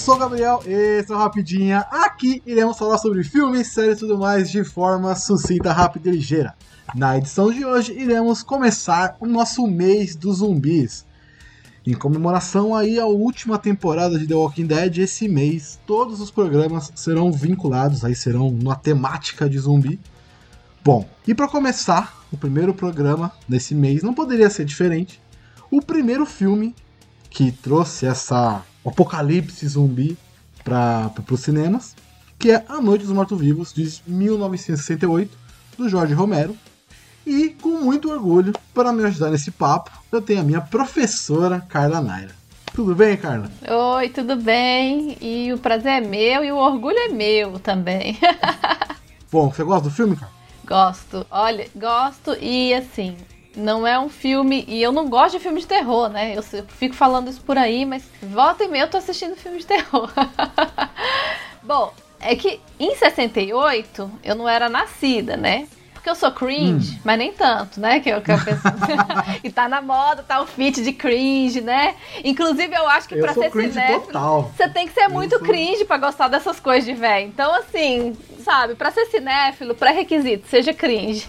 Sou o Gabriel, esse é o Rapidinha. Aqui iremos falar sobre filmes, séries e tudo mais de forma sucinta, rápida e ligeira. Na edição de hoje iremos começar o nosso mês dos zumbis. Em comemoração aí à última temporada de The Walking Dead, esse mês todos os programas serão vinculados, aí serão numa temática de zumbi. Bom, e para começar o primeiro programa desse mês, não poderia ser diferente. O primeiro filme que trouxe essa apocalipse zumbi para os cinemas, que é A Noite dos Mortos-Vivos, de 1968, do Jorge Romero. E com muito orgulho, para me ajudar nesse papo, eu tenho a minha professora Carla Naira. Tudo bem, Carla? Oi, tudo bem? E o prazer é meu e o orgulho é meu também. Bom, você gosta do filme, Carla? Gosto. Olha, gosto e assim, não é um filme. E eu não gosto de filme de terror, né? Eu fico falando isso por aí, mas volta e meia eu tô assistindo filme de terror. Bom, é que em 68 eu não era nascida, né? Porque eu sou cringe, hum. mas nem tanto, né? Que eu, que eu penso... e tá na moda, tá o fit de cringe, né? Inclusive, eu acho que eu pra ser cinéfilo, você tem que ser muito sou... cringe pra gostar dessas coisas de velho. Então, assim, sabe, pra ser cinéfilo, pré-requisito, seja cringe.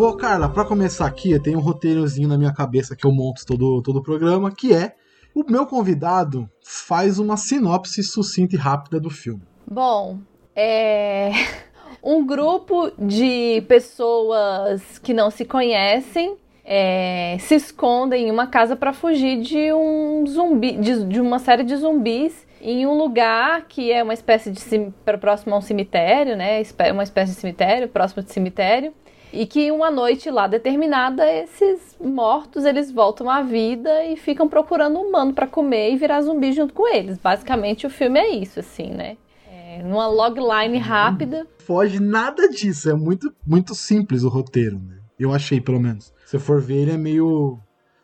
Vou, Carla, para começar aqui, eu tenho um roteirozinho na minha cabeça que eu monto todo, todo o programa, que é o meu convidado faz uma sinopse sucinta e rápida do filme. Bom, é um grupo de pessoas que não se conhecem é, se escondem em uma casa para fugir de um zumbi, de, de, uma série de zumbis em um lugar que é uma espécie de próximo a um cemitério, né? Uma espécie de cemitério, próximo de cemitério e que uma noite lá determinada esses mortos eles voltam à vida e ficam procurando um humano para comer e virar zumbi junto com eles. Basicamente o filme é isso, assim, né? É, numa logline uhum. rápida. Foge nada disso, é muito muito simples o roteiro, né? Eu achei pelo menos. Se for ver, ele é meio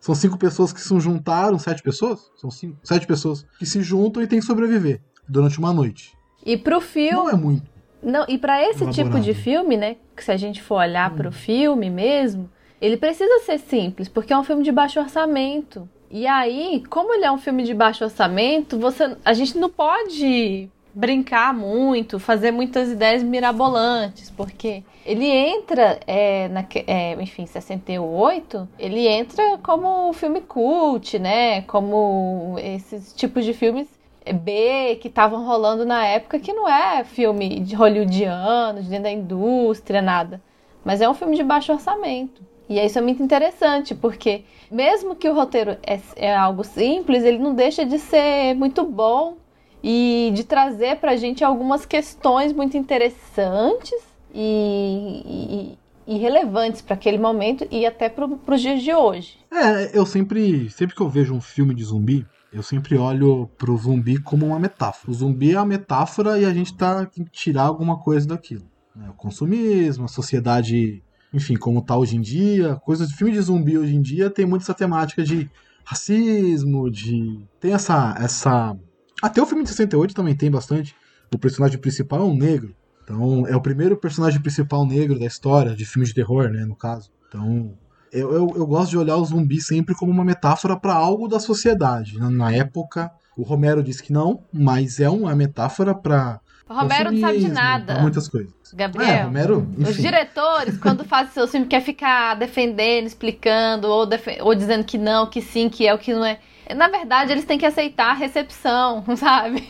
são cinco pessoas que se juntaram, sete pessoas? São cinco, sete pessoas que se juntam e têm que sobreviver durante uma noite. E pro filme. Não é muito. Não, e para esse elaborado. tipo de filme, né, que se a gente for olhar hum. para o filme mesmo, ele precisa ser simples, porque é um filme de baixo orçamento. E aí, como ele é um filme de baixo orçamento, você, a gente não pode brincar muito, fazer muitas ideias mirabolantes, porque ele entra, é, na, é, enfim, 68, ele entra como filme cult, né? Como esses tipos de filmes B que estavam rolando na época, que não é filme de hollywoodiano, de dentro da indústria, nada. Mas é um filme de baixo orçamento. E isso é muito interessante, porque mesmo que o roteiro é, é algo simples, ele não deixa de ser muito bom e de trazer pra gente algumas questões muito interessantes e, e, e relevantes para aquele momento e até para os dias de hoje. É, eu sempre, sempre que eu vejo um filme de zumbi, eu sempre olho pro zumbi como uma metáfora. O zumbi é a metáfora e a gente tá tem que tirar alguma coisa daquilo. Né? O consumismo, a sociedade, enfim, como tá hoje em dia. Coisas de filme de zumbi hoje em dia tem muito essa temática de racismo, de. Tem essa. essa... Até o filme de 68 também tem bastante. O personagem principal é um negro. Então, é o primeiro personagem principal negro da história, de filmes de terror, né, no caso. Então, Eu, eu, eu gosto de olhar o zumbi sempre como uma metáfora para algo da sociedade. Na época, o Romero disse que não, mas é uma metáfora para o Romero não sabe de nada. Muitas coisas. Gabriel. É, Romero. Os diretores, quando fazem seus filmes, quer ficar defendendo, explicando, ou, ou dizendo que não, que sim, que é o que não é. Na verdade, eles têm que aceitar a recepção, sabe?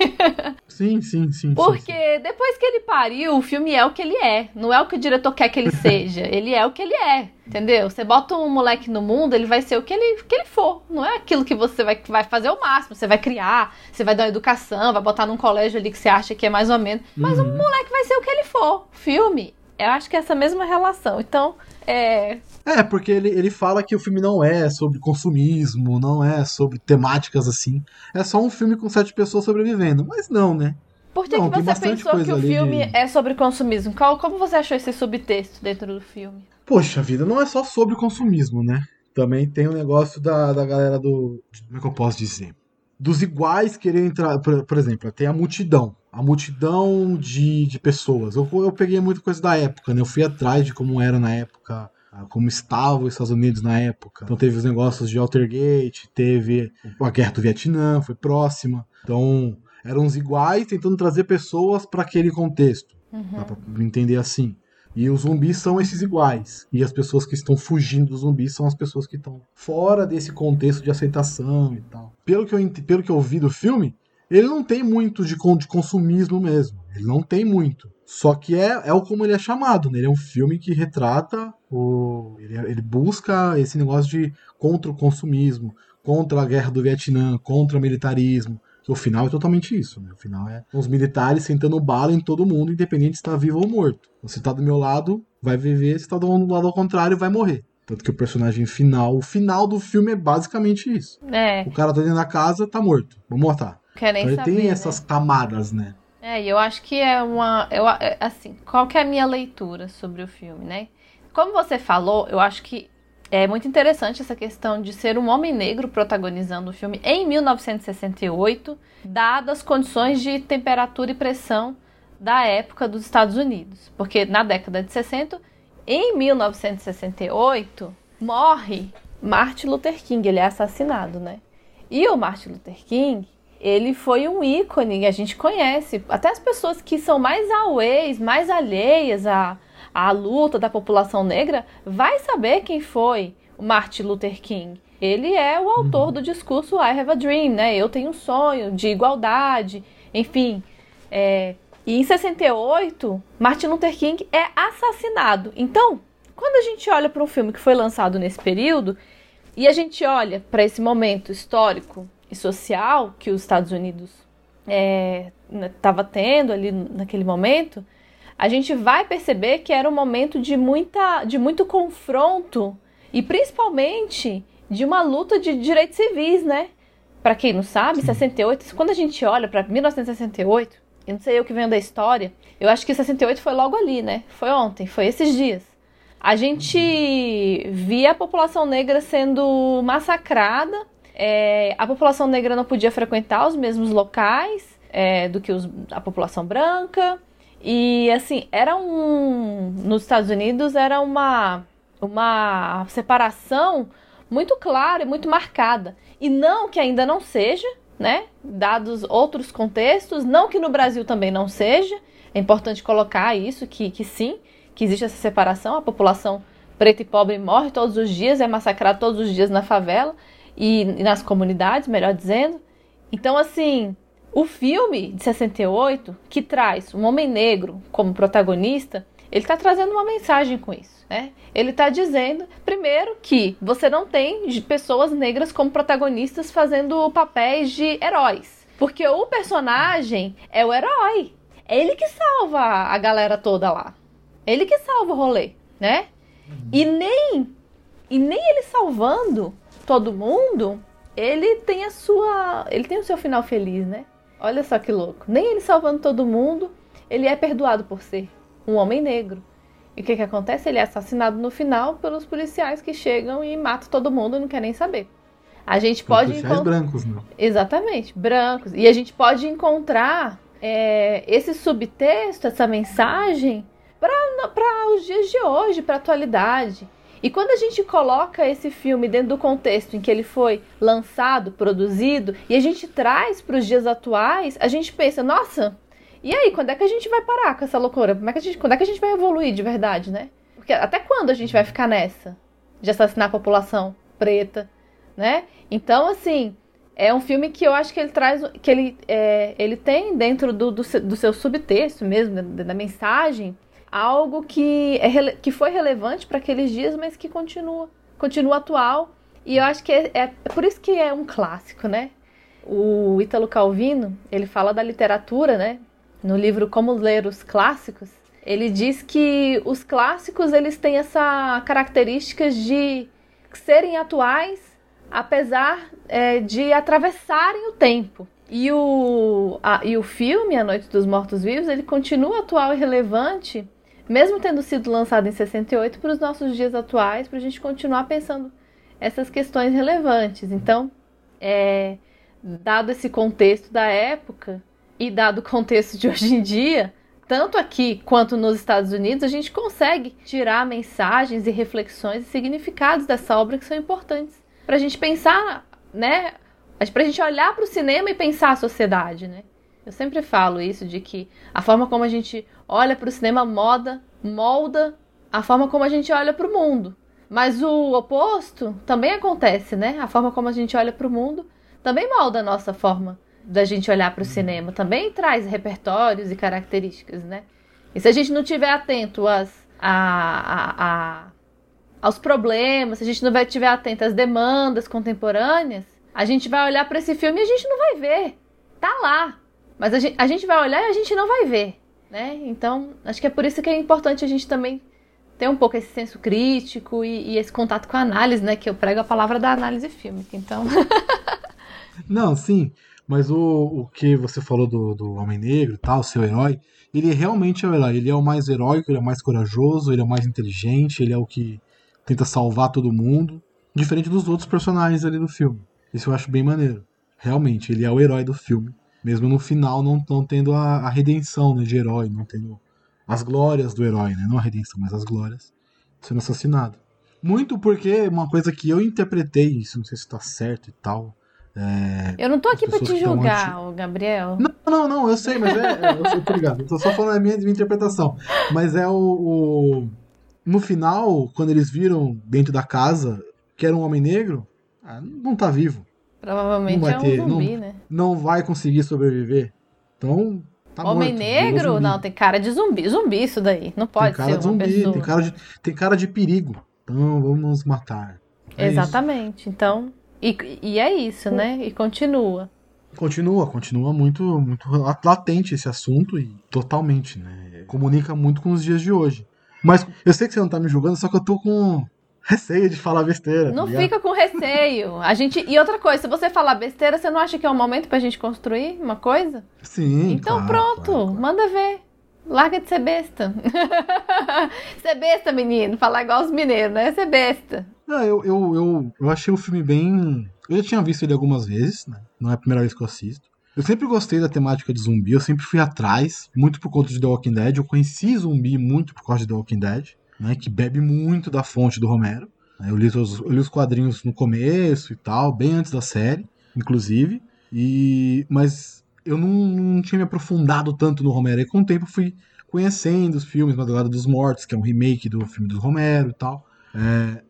Sim, sim, sim. Porque sim, sim. depois que ele pariu, o filme é o que ele é. Não é o que o diretor quer que ele seja. ele é o que ele é. Entendeu? Você bota um moleque no mundo, ele vai ser o que ele, que ele for. Não é aquilo que você vai, vai fazer o máximo. Você vai criar, você vai dar uma educação, vai botar num colégio ali que você acha que é mais ou menos. Mas uhum. o moleque vai ser o que ele for. Filme, eu acho que é essa mesma relação. Então, é. É, porque ele, ele fala que o filme não é sobre consumismo, não é sobre temáticas assim. É só um filme com sete pessoas sobrevivendo. Mas não, né? Por que, não, que você pensou que o filme de... é sobre consumismo? Como você achou esse subtexto dentro do filme? Poxa vida, não é só sobre consumismo, né? Também tem o um negócio da, da galera do. Como é que eu posso dizer? Dos iguais querer entrar. Por, por exemplo, tem a multidão a multidão de, de pessoas. Eu, eu peguei muita coisa da época, né? Eu fui atrás de como era na época, ah, como estavam os Estados Unidos na época. Então teve os negócios de Altergate, teve a Guerra do Vietnã, foi próxima. Então eram os iguais tentando trazer pessoas para aquele contexto. Uhum. Dá pra entender assim. E os zumbis são esses iguais. E as pessoas que estão fugindo dos zumbis são as pessoas que estão fora desse contexto de aceitação e tal. Pelo que eu, pelo que eu vi do filme, ele não tem muito de, de consumismo mesmo. Ele não tem muito. Só que é, é o como ele é chamado, né? Ele é um filme que retrata o. Ele, ele, busca esse negócio de contra o consumismo, contra a guerra do Vietnã, contra o militarismo. Que o final é totalmente isso, né? O final é os militares sentando bala em todo mundo, independente se está vivo ou morto. Você está do meu lado, vai viver, se está do lado ao contrário, vai morrer. Tanto que o personagem final, o final do filme é basicamente isso. É. O cara tá dentro da casa, tá morto. Vamos matar. Querem então, ele saber, tem né? essas camadas, né? É, e eu acho que é uma. Eu, é, assim, qual que é a minha leitura sobre o filme, né? Como você falou, eu acho que é muito interessante essa questão de ser um homem negro protagonizando o filme em 1968, dadas as condições de temperatura e pressão da época dos Estados Unidos. Porque na década de 60, em 1968, morre Martin Luther King, ele é assassinado, né? E o Martin Luther King, ele foi um ícone, a gente conhece. Até as pessoas que são mais awais, mais alheias à, à luta da população negra, vai saber quem foi o Martin Luther King. Ele é o autor uhum. do discurso I Have a Dream, né? Eu tenho um sonho de igualdade, enfim. É... E em 68, Martin Luther King é assassinado. Então, quando a gente olha para um filme que foi lançado nesse período, e a gente olha para esse momento histórico e social que os Estados Unidos estava é, né, tendo ali naquele momento, a gente vai perceber que era um momento de, muita, de muito confronto e principalmente de uma luta de direitos civis, né? Para quem não sabe, 68, quando a gente olha para 1968, eu não sei eu que venho da história, eu acho que 68 foi logo ali, né? Foi ontem, foi esses dias. A gente via a população negra sendo massacrada é, a população negra não podia frequentar os mesmos locais é, do que os, a população branca. E assim, era um. Nos Estados Unidos era uma, uma separação muito clara e muito marcada. E não que ainda não seja, né? Dados outros contextos, não que no Brasil também não seja. É importante colocar isso, que, que sim, que existe essa separação. A população preta e pobre morre todos os dias, é massacrada todos os dias na favela e, e nas comunidades, melhor dizendo. Então, assim, o filme de 68, que traz um homem negro como protagonista, ele está trazendo uma mensagem com isso. Né? Ele está dizendo, primeiro, que você não tem pessoas negras como protagonistas fazendo papéis de heróis. Porque o personagem é o herói. É ele que salva a galera toda lá. Ele que salva o rolê, né? E nem e nem ele salvando todo mundo, ele tem a sua. Ele tem o seu final feliz, né? Olha só que louco. Nem ele salvando todo mundo, ele é perdoado por ser um homem negro. E o que, que acontece? Ele é assassinado no final pelos policiais que chegam e matam todo mundo e não quer nem saber. A gente pode encontrar. brancos, né? Exatamente, brancos. E a gente pode encontrar é, esse subtexto, essa mensagem, para os dias de hoje, para a atualidade. E quando a gente coloca esse filme dentro do contexto em que ele foi lançado, produzido, e a gente traz para os dias atuais, a gente pensa, nossa, e aí, quando é que a gente vai parar com essa loucura? Como é que a gente, quando é que a gente vai evoluir de verdade, né? Porque até quando a gente vai ficar nessa de assassinar a população preta, né? Então, assim, é um filme que eu acho que ele traz, que ele, é, ele tem dentro do, do, do, seu subtexto mesmo, da, da mensagem, algo que, é, que foi relevante para aqueles dias, mas que continua, continua atual. E eu acho que é, é por isso que é um clássico, né? O Ítalo Calvino, ele fala da literatura, né? No livro Como Ler os Clássicos, ele diz que os clássicos eles têm essa característica de serem atuais, apesar é, de atravessarem o tempo. E o, a, e o filme A Noite dos Mortos Vivos ele continua atual e relevante mesmo tendo sido lançado em 68, para os nossos dias atuais, para a gente continuar pensando essas questões relevantes. Então, é, dado esse contexto da época e dado o contexto de hoje em dia, tanto aqui quanto nos Estados Unidos, a gente consegue tirar mensagens e reflexões e significados dessa obra que são importantes para a gente pensar, né? Para a gente olhar para o cinema e pensar a sociedade, né? Eu sempre falo isso de que a forma como a gente olha para o cinema moda, molda a forma como a gente olha para o mundo. Mas o oposto também acontece, né? A forma como a gente olha para o mundo também molda a nossa forma da gente olhar para o cinema. Também traz repertórios e características, né? E se a gente não tiver atento às, a, a, a, aos problemas, se a gente não estiver atento às demandas contemporâneas, a gente vai olhar para esse filme e a gente não vai ver. Tá lá. Mas a gente, a gente vai olhar e a gente não vai ver, né? Então, acho que é por isso que é importante a gente também ter um pouco esse senso crítico e, e esse contato com a análise, né? Que eu prego a palavra da análise fílmica, então... não, sim, mas o, o que você falou do, do Homem Negro tal, seu herói, ele realmente é o herói. Ele é o mais heróico, ele é o mais corajoso, ele é o mais inteligente, ele é o que tenta salvar todo mundo. Diferente dos outros personagens ali do filme. Isso eu acho bem maneiro. Realmente, ele é o herói do filme. Mesmo no final não, não tendo a, a redenção né, de herói, não tendo as glórias do herói, né? Não a redenção, mas as glórias sendo assassinado. Muito porque uma coisa que eu interpretei, isso não sei se está certo e tal. É, eu não tô aqui para te julgar, anti... Gabriel. Não, não, não, eu sei, mas é. é eu sou obrigado. Eu tô só falando a minha, minha interpretação. Mas é o, o, No final, quando eles viram dentro da casa que era um homem negro, ah, não tá vivo. Provavelmente é um ter, zumbi, não, né? Não vai conseguir sobreviver. Então, tá Homem morto, negro? Não, tem cara de zumbi. Zumbi isso daí. Não pode tem cara ser de zumbi, pessoa. Tem cara de, tem cara de perigo. Então, vamos matar. É Exatamente. Isso. Então, e, e é isso, né? E continua. Continua, continua muito, muito latente esse assunto e totalmente, né? Comunica muito com os dias de hoje. Mas eu sei que você não tá me julgando, só que eu tô com receio de falar besteira. Não tá fica com receio. A gente E outra coisa, se você falar besteira, você não acha que é um momento pra gente construir uma coisa? Sim. Então claro, pronto, claro, claro. manda ver. Larga de ser besta. ser besta, menino. Falar igual os mineiros, né? Ser besta. Não, eu, eu, eu, eu achei o filme bem. Eu já tinha visto ele algumas vezes, né? Não é a primeira vez que eu assisto. Eu sempre gostei da temática de zumbi, eu sempre fui atrás, muito por conta de The Walking Dead. Eu conheci zumbi muito por causa de The Walking Dead né, que bebe muito da fonte do Romero. Eu li, os, eu li os quadrinhos no começo e tal, bem antes da série, inclusive. E mas eu não, não tinha me aprofundado tanto no Romero. E com o tempo fui conhecendo os filmes, Madrugada dos Mortos, que é um remake do filme do Romero e tal. É,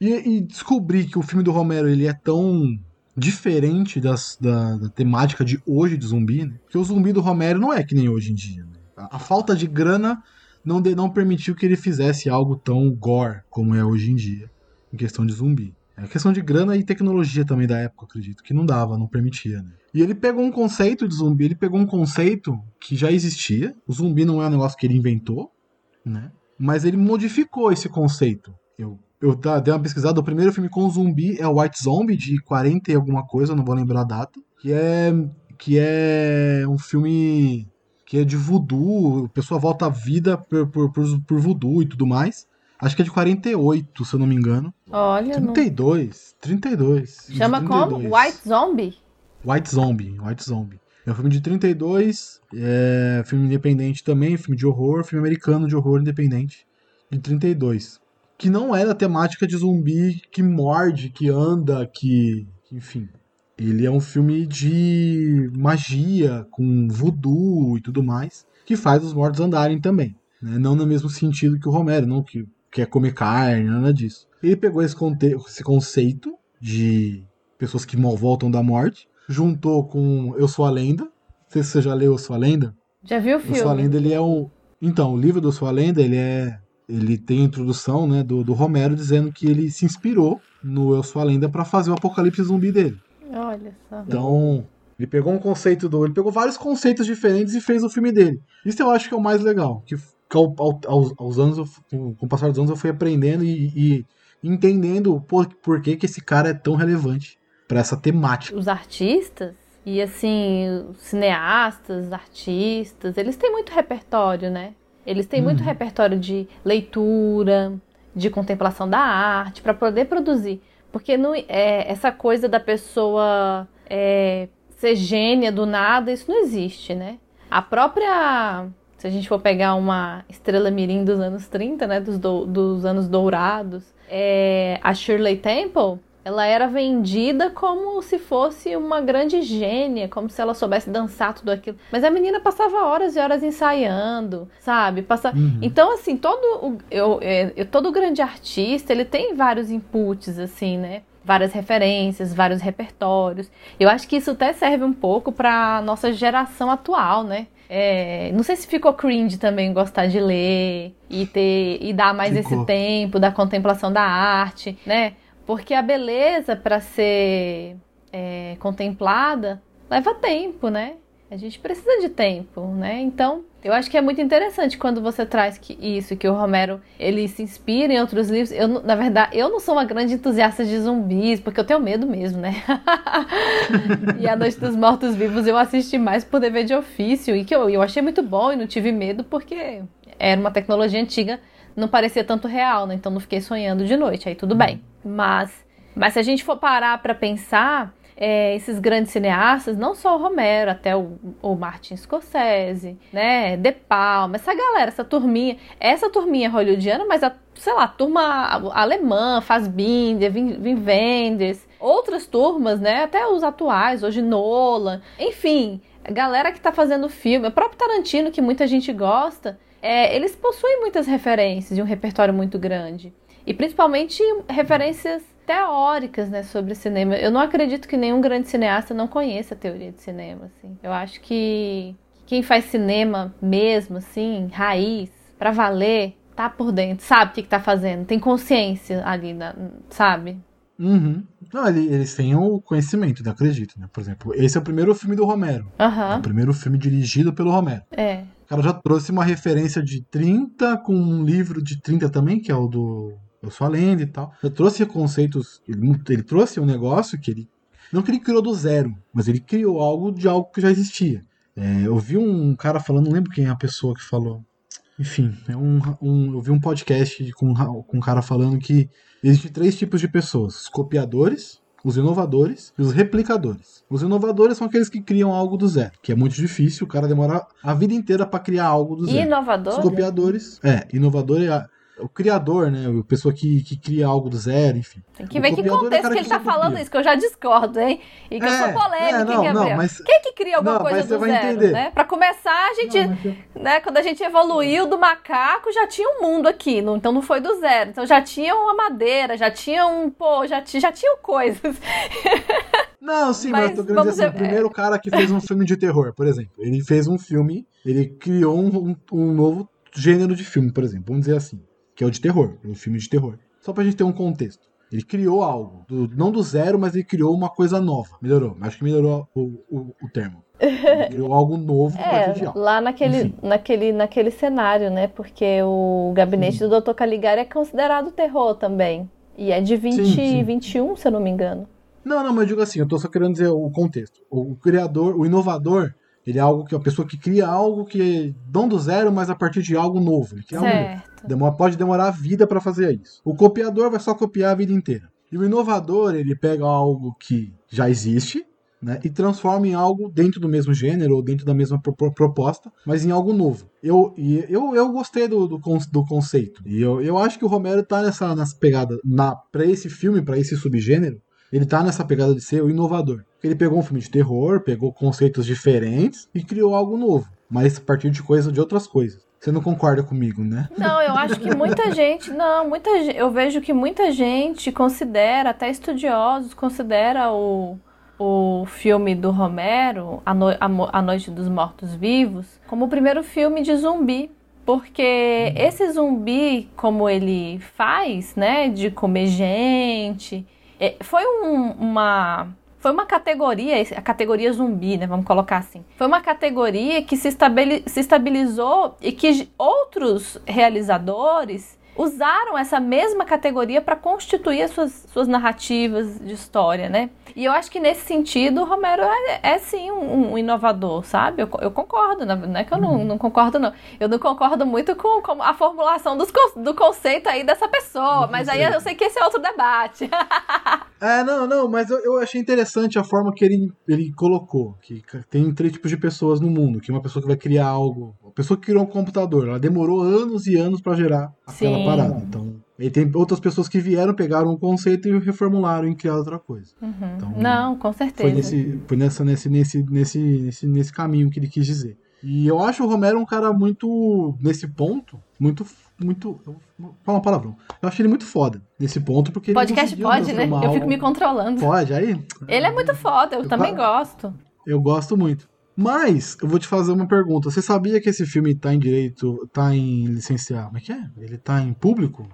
e, e, descobri que o filme do Romero ele é tão diferente das, da, da, temática de hoje de zumbi, né? Porque o zumbi do Romero não é que nem hoje em dia. Né? A, a falta de grana não, de, não permitiu que ele fizesse algo tão gore como é hoje em dia, em questão de zumbi. É questão de grana e tecnologia também da época, acredito, que não dava, não permitia, né? E ele pegou um conceito de zumbi, ele pegou um conceito que já existia. O zumbi não é um negócio que ele inventou, né? Mas ele modificou esse conceito. Eu, eu dei uma pesquisada, o primeiro filme com zumbi é o White Zombie, de 40 e alguma coisa, não vou lembrar a data. Que é, que é um filme que é de voodoo, a pessoa volta à vida por, por, por, por voodoo e tudo mais. Acho que é de 48, se eu não me engano. Olha. 32. Não... 32. Chama 32. como? White Zombie? White Zombie. White Zombie. É um filme de 32, é filme independente também, filme de horror, filme americano de horror independente, de 32. que não é da temática de zumbi que morde, que anda, que. Enfim. Ele é um filme de magia, com voodoo e tudo mais, que faz os mortos andarem também. Né? Não no mesmo sentido que o Romero, não que quer comer carne, nada disso. Ele pegou esse, esse conceito de pessoas que mal voltam da morte, juntou com Eu Sou a Lenda. Não sei se você já leu Eu Sou a Lenda. Já viu o filme? Eu Sou a Lenda, ele é um... Então, o livro do Eu Sou a Lenda, ele é... Ele tem a introdução né, do, do Romero dizendo que ele se inspirou no Eu Sou a Lenda para fazer o apocalipse zumbi dele. Olha só. Então, ele pegou um conceito do. Ele pegou vários conceitos diferentes e fez o filme dele. Isso eu acho que é o mais legal. Que, que ao, ao, aos, aos, anos, eu, com o passar dos anos, eu fui aprendendo e, e entendendo por, por que, que esse cara é tão relevante para essa temática. Os artistas e assim, os cineastas, artistas, eles têm muito repertório, né? Eles têm uhum. muito repertório de leitura, de contemplação da arte, para poder produzir. Porque não, é, essa coisa da pessoa é, ser gênia do nada, isso não existe, né? A própria. Se a gente for pegar uma estrela mirim dos anos 30, né? Dos, do, dos anos dourados, é, a Shirley Temple, ela era vendida como se fosse uma grande gênia, como se ela soubesse dançar tudo aquilo. Mas a menina passava horas e horas ensaiando, sabe? Passa... Uhum. Então, assim, todo o, eu, é, eu, todo grande artista, ele tem vários inputs, assim, né? Várias referências, vários repertórios. Eu acho que isso até serve um pouco para nossa geração atual, né? É, não sei se ficou cringe também gostar de ler e ter e dar mais ficou. esse tempo da contemplação da arte, né? Porque a beleza, para ser é, contemplada, leva tempo, né? A gente precisa de tempo, né? Então, eu acho que é muito interessante quando você traz que isso, que o Romero ele se inspira em outros livros. Eu, na verdade, eu não sou uma grande entusiasta de zumbis, porque eu tenho medo mesmo, né? e A Noite dos Mortos Vivos eu assisti mais por dever de ofício, e que eu, eu achei muito bom e não tive medo, porque era uma tecnologia antiga, não parecia tanto real, né? Então não fiquei sonhando de noite, aí tudo bem. Mas, mas se a gente for parar para pensar, é, esses grandes cineastas, não só o Romero, até o, o Martin Scorsese, né, De Palma, essa galera, essa turminha, essa turminha hollywoodiana, mas a, sei lá, a turma alemã, Fassbinder, Vin, Vin Wenders, outras turmas, né, até os atuais, hoje Nolan, enfim, a galera que tá fazendo filme, o próprio Tarantino, que muita gente gosta, é, eles possuem muitas referências e um repertório muito grande. E principalmente referências teóricas, né, sobre cinema. Eu não acredito que nenhum grande cineasta não conheça a teoria de cinema, assim. Eu acho que quem faz cinema mesmo, assim, raiz, para valer, tá por dentro, sabe o que, que tá fazendo, tem consciência ali, na, sabe? Uhum. Não, eles têm o conhecimento, não acredito, né? Por exemplo, esse é o primeiro filme do Romero. Uhum. É o primeiro filme dirigido pelo Romero. É. Cara já trouxe uma referência de 30 com um livro de 30 também, que é o do eu sou a lenda e tal. Eu trouxe conceitos, ele, ele, trouxe um negócio que ele, não que ele criou do zero, mas ele criou algo de algo que já existia. É, eu vi um cara falando, não lembro quem é a pessoa que falou. Enfim, é um, um, eu vi um podcast com, com um cara falando que existem três tipos de pessoas: os copiadores, os inovadores e os replicadores. Os inovadores são aqueles que criam algo do zero, que é muito difícil, o cara demora a vida inteira para criar algo do zero. Inovador? Os copiadores, é, inovador é o criador, né? A pessoa que, que cria algo do zero, enfim. Tem que ver que é contexto é que ele tá falando isso, que eu já discordo, hein? E que é, eu sou polêmica, é, não, hein, Gabriel? Não, mas... Quem que cria alguma não, coisa do zero, entender. né? Pra começar, a gente, não, né, quando a gente evoluiu do macaco, já tinha um mundo aqui, não, então não foi do zero. Então já tinha uma madeira, já tinha um, pô, já, já tinham coisas. Não, sim, mas, mas eu tô querendo dizer assim, o primeiro cara que fez um filme de terror, por exemplo, ele fez um filme, ele criou um, um, um novo gênero de filme, por exemplo, vamos dizer assim que é o de terror, um filme de terror. Só pra gente ter um contexto. Ele criou algo, do, não do zero, mas ele criou uma coisa nova. Melhorou, acho que melhorou o, o, o termo. Ele criou algo novo é, de algo. Lá naquele, naquele, naquele cenário, né? Porque o gabinete sim. do Dr. Caligari é considerado terror também. E é de 20, sim, sim. 21, se eu não me engano. Não, não, mas digo assim, eu tô só querendo dizer o contexto. O, o criador, o inovador, ele é algo que é a pessoa que cria algo que não do zero, mas a partir de algo novo. Ele cria certo. algo novo. Demora, pode demorar a vida para fazer isso. O copiador vai só copiar a vida inteira. E o inovador, ele pega algo que já existe, né, e transforma em algo dentro do mesmo gênero ou dentro da mesma pro proposta, mas em algo novo. Eu, eu, eu gostei do, do, do conceito. E eu, eu acho que o Romero tá nessa, nessa pegada, na, pra esse filme, para esse subgênero, ele tá nessa pegada de ser o inovador. Ele pegou um filme de terror, pegou conceitos diferentes e criou algo novo, mas a partir de coisas de outras coisas. Você não concorda comigo, né? Não, eu acho que muita gente, não, muita eu vejo que muita gente considera, até estudiosos considera o o filme do Romero, A, no a, Noite dos Mortos Vivos, como o primeiro filme de zumbi. Porque esse zumbi, como ele faz, né, de comer gente, é, foi um, uma foi uma categoria, a categoria zumbi, né? Vamos colocar assim. Foi uma categoria que se, se estabilizou e que outros realizadores usaram essa mesma categoria para constituir as suas, suas narrativas de história, né? E eu acho que nesse sentido o Romero é, é sim um, um, inovador, sabe? Eu, eu, concordo, não é que eu não, uhum. não, concordo, não. Eu não concordo muito com, com a formulação dos, do conceito aí dessa pessoa, mas aí eu sei que esse é outro debate. é, não, não, mas eu, eu achei interessante a forma que ele, ele colocou, que tem três tipos de pessoas no mundo, que uma pessoa que vai criar algo a pessoa que criou um computador, ela demorou anos e anos para gerar aquela Sim. Parada. Então, e tem outras pessoas que vieram, pegaram um conceito e reformularam em criar outra coisa. Uhum. Então, Não, com certeza. Foi, nesse, foi nessa, nesse, nesse, nesse, nesse, nesse caminho que ele quis dizer. E eu acho o Romero um cara muito, nesse ponto, muito, muito, fala uma palavrão. Eu acho ele muito foda nesse ponto, porque Podcast pode, né? Eu fico me controlando. Pode, aí? Ele é muito foda, eu, eu também gosto. Eu gosto muito. Mas, eu vou te fazer uma pergunta. Você sabia que esse filme tá em direito, tá em licenciar? Como é que é? Ele tá em público?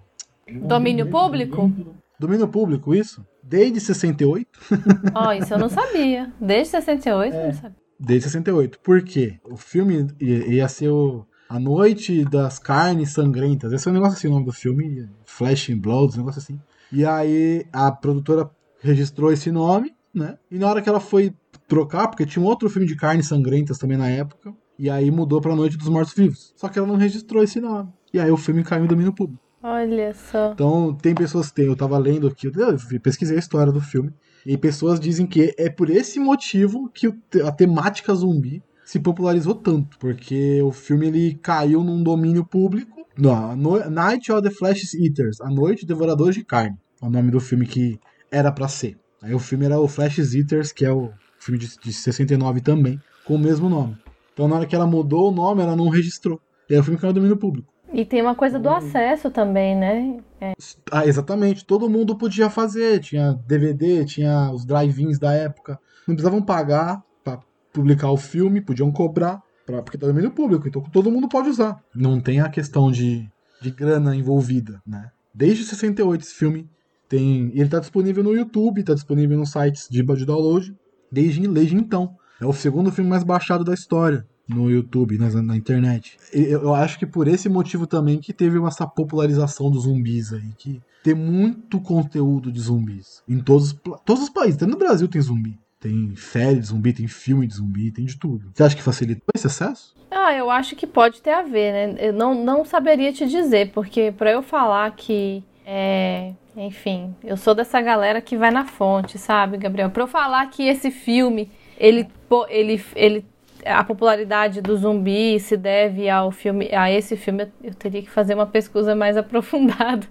Domínio público? Domínio público, isso? Desde 68? Ó, oh, isso eu não sabia. Desde 68 é. eu não sabia. Desde 68. Por quê? O filme ia ser o A Noite das Carnes Sangrentas. Esse é um negócio assim, o nome do filme. Flash and Blood, um negócio assim. E aí a produtora registrou esse nome, né? E na hora que ela foi trocar, porque tinha um outro filme de carnes sangrentas também na época, e aí mudou pra Noite dos Mortos Vivos. Só que ela não registrou esse nome. E aí o filme caiu em domínio público. Olha só. Então, tem pessoas que tem, eu tava lendo aqui, eu pesquisei a história do filme, e pessoas dizem que é por esse motivo que a temática zumbi se popularizou tanto, porque o filme ele caiu num domínio público. Não, Night of the Flesh Eaters, A Noite Devoradores de Carne, é o nome do filme que era para ser. Aí o filme era o Flash Eaters, que é o filme de, de 69 também, com o mesmo nome. Então na hora que ela mudou o nome, ela não registrou. E aí o filme caiu no domínio público. E tem uma coisa do acesso também, né? É. Ah, exatamente. Todo mundo podia fazer. Tinha DVD, tinha os drive-ins da época. Não precisavam pagar para publicar o filme, podiam cobrar, pra, porque tá domínio público. Então todo mundo pode usar. Não tem a questão de, de grana envolvida, né? Desde 68 esse filme tem. Ele tá disponível no YouTube, tá disponível nos sites de, de download desde, desde então. É o segundo filme mais baixado da história no YouTube, na, na internet. Eu, eu, acho que por esse motivo também que teve essa popularização dos zumbis aí, que tem muito conteúdo de zumbis em todos, todos os países. Até no Brasil tem zumbi. Tem série de zumbi, tem filme de zumbi, tem de tudo. Você acha que facilitou esse acesso? Ah, eu acho que pode ter a ver, né? Eu não, não saberia te dizer, porque para eu falar que é, enfim, eu sou dessa galera que vai na fonte, sabe, Gabriel? Para eu falar que esse filme, ele, ele, ele, a popularidade do zumbi se deve ao filme, a esse filme, eu teria que fazer uma pesquisa mais aprofundada.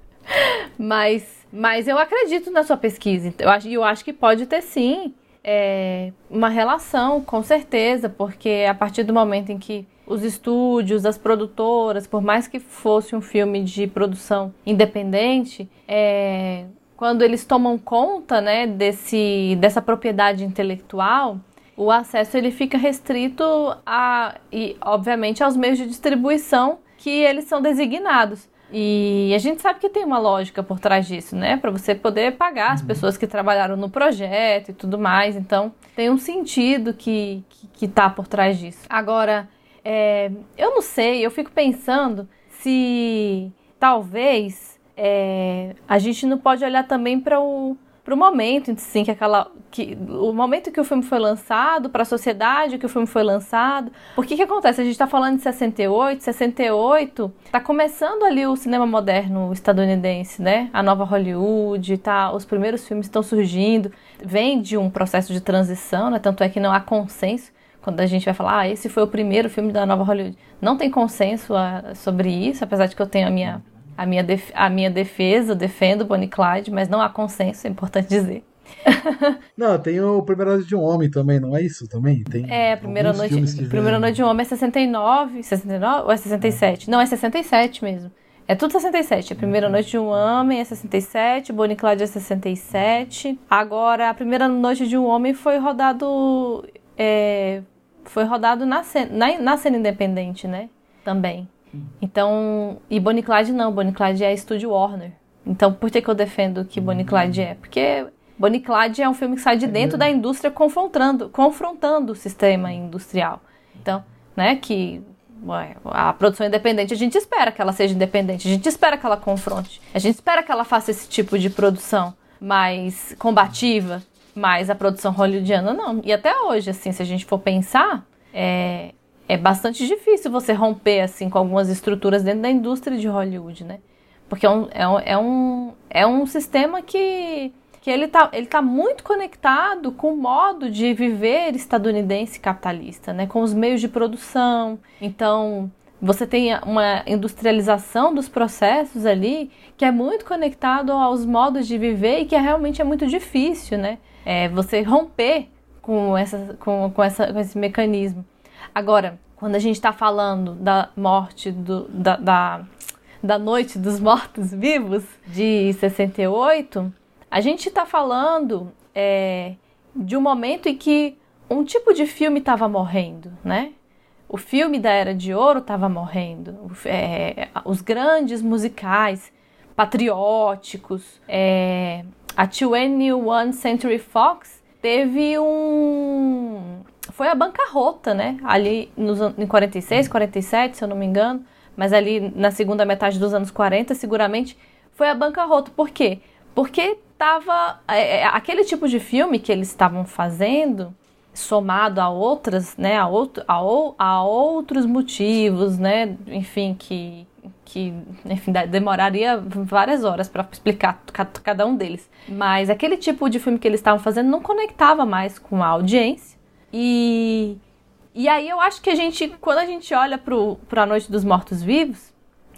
mas, mas eu acredito na sua pesquisa. Eu acho, eu acho que pode ter sim é, uma relação, com certeza, porque a partir do momento em que os estúdios, as produtoras, por mais que fosse um filme de produção independente, é, quando eles tomam conta né, desse, dessa propriedade intelectual, o acesso ele fica restrito a, e, obviamente, aos meios de distribuição que eles são designados. E a gente sabe que tem uma lógica por trás disso, né? Para você poder pagar as uhum. pessoas que trabalharam no projeto e tudo mais. Então, tem um sentido que, que, que tá por trás disso. Agora, é, eu não sei, eu fico pensando se talvez é, a gente não pode olhar também para o pro momento, sim, que aquela que o momento que o filme foi lançado, para a sociedade que o filme foi lançado. Por que que acontece? A gente está falando de 68, 68, tá começando ali o cinema moderno estadunidense, né? A nova Hollywood, tá, os primeiros filmes estão surgindo, vem de um processo de transição, né? Tanto é que não há consenso quando a gente vai falar, ah, esse foi o primeiro filme da nova Hollywood. Não tem consenso a, ah, sobre isso, apesar de que eu tenho a minha a minha, def a minha defesa, eu defendo Bonnie Clyde, mas não há consenso, é importante dizer. não, tem o Primeira Noite de um Homem também, não é isso também? Tem é, Primeira Noite, Primeira Noite de um Homem é 69, 69 ou é 67? Não, é 67 mesmo. É tudo 67. A Primeira uhum. Noite de um Homem é 67, Bonnie Clyde é 67. Agora, a Primeira Noite de um Homem foi rodado... É, foi rodado na, na, na cena independente, né? Também. Então, e Bonnie Clyde não, Bonnie Clyde é estúdio Warner. Então, por que, que eu defendo que Bonnie uhum. Clyde é? Porque Bonnie Clyde é um filme que sai de é dentro da indústria confrontando, confrontando o sistema industrial. Então, né, que a produção independente, a gente espera que ela seja independente, a gente espera que ela confronte, a gente espera que ela faça esse tipo de produção mais combativa, mas a produção hollywoodiana não. E até hoje, assim, se a gente for pensar, é, é bastante difícil você romper assim com algumas estruturas dentro da indústria de Hollywood, né? Porque é um, é um, é um, é um sistema que, que ele está ele tá muito conectado com o modo de viver estadunidense capitalista, né? Com os meios de produção. Então, você tem uma industrialização dos processos ali que é muito conectado aos modos de viver e que é, realmente é muito difícil, né? É, você romper com, essa, com, com, essa, com esse mecanismo. Agora, quando a gente está falando da morte do, da, da, da Noite dos Mortos-Vivos de 68, a gente está falando é, de um momento em que um tipo de filme estava morrendo, né? O filme da Era de Ouro estava morrendo. É, os grandes musicais patrióticos. É, a 21 Century Fox teve um, foi a bancarrota, né? Ali nos, em 46, 47, se eu não me engano, mas ali na segunda metade dos anos 40, seguramente foi a bancarrota. Por quê? Porque tava é, é, aquele tipo de filme que eles estavam fazendo somado a outras, né, a, outro, a, a outros motivos, né, enfim, que, que enfim, demoraria várias horas para explicar cada um deles. Mas aquele tipo de filme que eles estavam fazendo não conectava mais com a audiência e, e aí eu acho que a gente, quando a gente olha para a Noite dos Mortos Vivos,